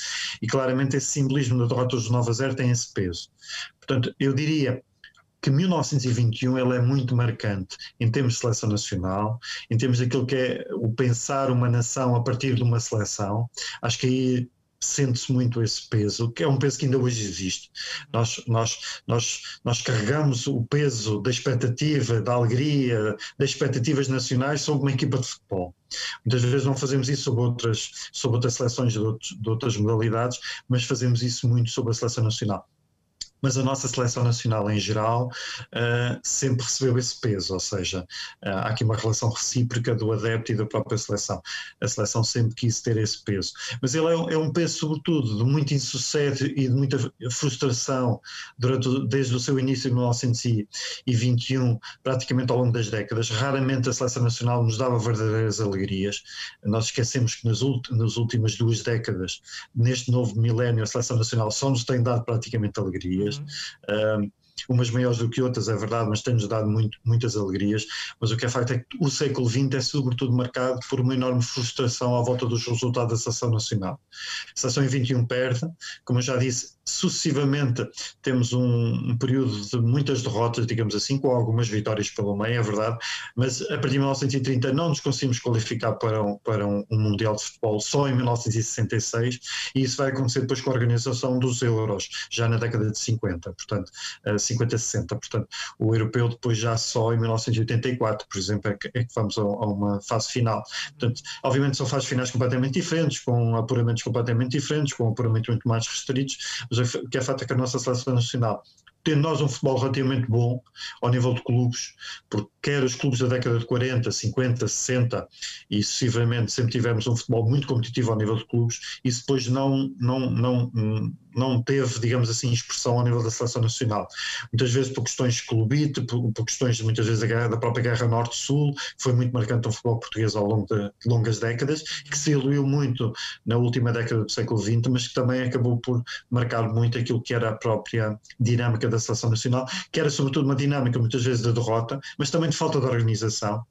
e claramente esse simbolismo da derrota dos 9 a 0 tem esse peso. Portanto, eu diria que 1921 ele é muito marcante em termos de seleção nacional, em termos daquilo que é o pensar uma nação a partir de uma seleção. Acho que aí sente-se muito esse peso, que é um peso que ainda hoje existe. Nós, nós, nós, nós carregamos o peso da expectativa, da alegria, das expectativas nacionais sobre uma equipa de futebol. Muitas vezes não fazemos isso sobre outras, sobre outras seleções de, outros, de outras modalidades, mas fazemos isso muito sobre a seleção nacional mas a nossa seleção nacional em geral uh, sempre recebeu esse peso, ou seja, uh, há aqui uma relação recíproca do adepto e da própria seleção. A seleção sempre quis ter esse peso, mas ele é um, é um peso sobretudo de muito insucesso e de muita frustração durante, desde o seu início em 1921, praticamente ao longo das décadas. Raramente a seleção nacional nos dava verdadeiras alegrias. Nós esquecemos que nas, nas últimas duas décadas, neste novo milénio, a seleção nacional só nos tem dado praticamente alegrias alegrias. Uhum. umas maiores do que outras, é verdade, mas tem-nos dado muito, muitas alegrias. Mas o que é facto é que o século XX é sobretudo marcado por uma enorme frustração à volta dos resultados da seleção nacional. A seleção em 21 perde, como eu já disse, sucessivamente temos um, um, período de muitas derrotas, digamos assim, com algumas vitórias pelo meio, é verdade, mas a partir de 1930 não nos conseguimos qualificar para um, para um, um Mundial de Futebol só em 1966 e isso vai acontecer depois com a organização dos Euros, já na década de 50, portanto, 50-60, portanto, o europeu depois já só em 1984, por exemplo, é que, é que vamos a, a, uma fase final. Portanto, obviamente são fases finais completamente diferentes, com apuramentos completamente diferentes, com apuramentos muito mais restritos, que fato é a nossa seleção nacional tendo nós um futebol relativamente bom ao nível de clubes, porque quer os clubes da década de 40, 50, 60 e sucessivamente sempre tivemos um futebol muito competitivo ao nível de clubes, isso depois não, não, não, não teve, digamos assim, expressão ao nível da seleção nacional. Muitas vezes por questões clubite, por, por questões muitas vezes da, guerra, da própria guerra Norte-Sul, que foi muito marcante o futebol português ao longo de, de longas décadas, que se evoluiu muito na última década do século XX, mas que também acabou por marcar muito aquilo que era a própria dinâmica da seleção nacional, que era sobretudo uma dinâmica muitas vezes de derrota, mas também de falta de organização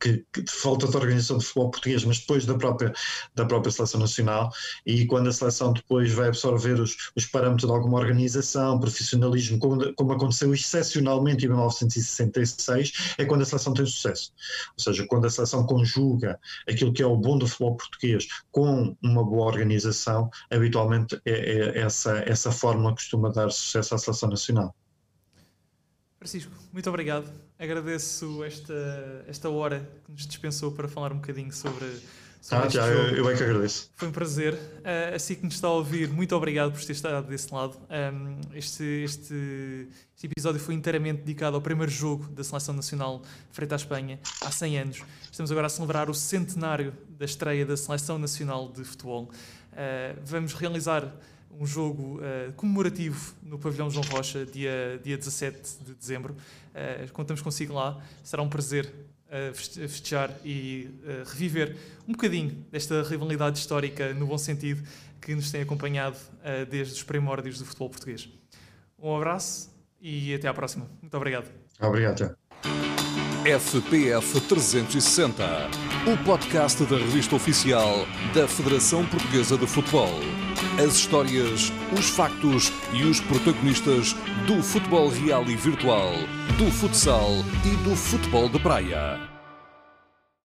que, que, falta de organização de futebol português, mas depois da própria, da própria seleção nacional, e quando a seleção depois vai absorver os, os parâmetros de alguma organização, profissionalismo, como, como aconteceu excepcionalmente em 1966, é quando a seleção tem sucesso. Ou seja, quando a seleção conjuga aquilo que é o bom do futebol português com uma boa organização, habitualmente é, é essa, essa fórmula costuma dar sucesso à seleção nacional. Francisco, muito obrigado. Agradeço esta, esta hora que nos dispensou para falar um bocadinho sobre. sobre ah, já, eu, eu, é que agradeço. Foi um prazer. Uh, assim que nos está a ouvir, muito obrigado por ter estado desse lado. Um, este, este, este, episódio foi inteiramente dedicado ao primeiro jogo da Seleção Nacional frente à Espanha, há 100 anos. Estamos agora a celebrar o centenário da estreia da Seleção Nacional de Futebol. Uh, vamos realizar um jogo uh, comemorativo no Pavilhão João Rocha, dia, dia 17 de dezembro. Uh, contamos consigo lá. Será um prazer uh, festejar e reviver um bocadinho desta rivalidade histórica, no bom sentido, que nos tem acompanhado desde os primórdios do futebol português. Um abraço e até à próxima. Muito obrigado. Obrigado. FPF 360, o podcast da revista oficial da Federação Portuguesa de Futebol as histórias, os factos e os protagonistas do futebol real e virtual, do futsal e do futebol de praia.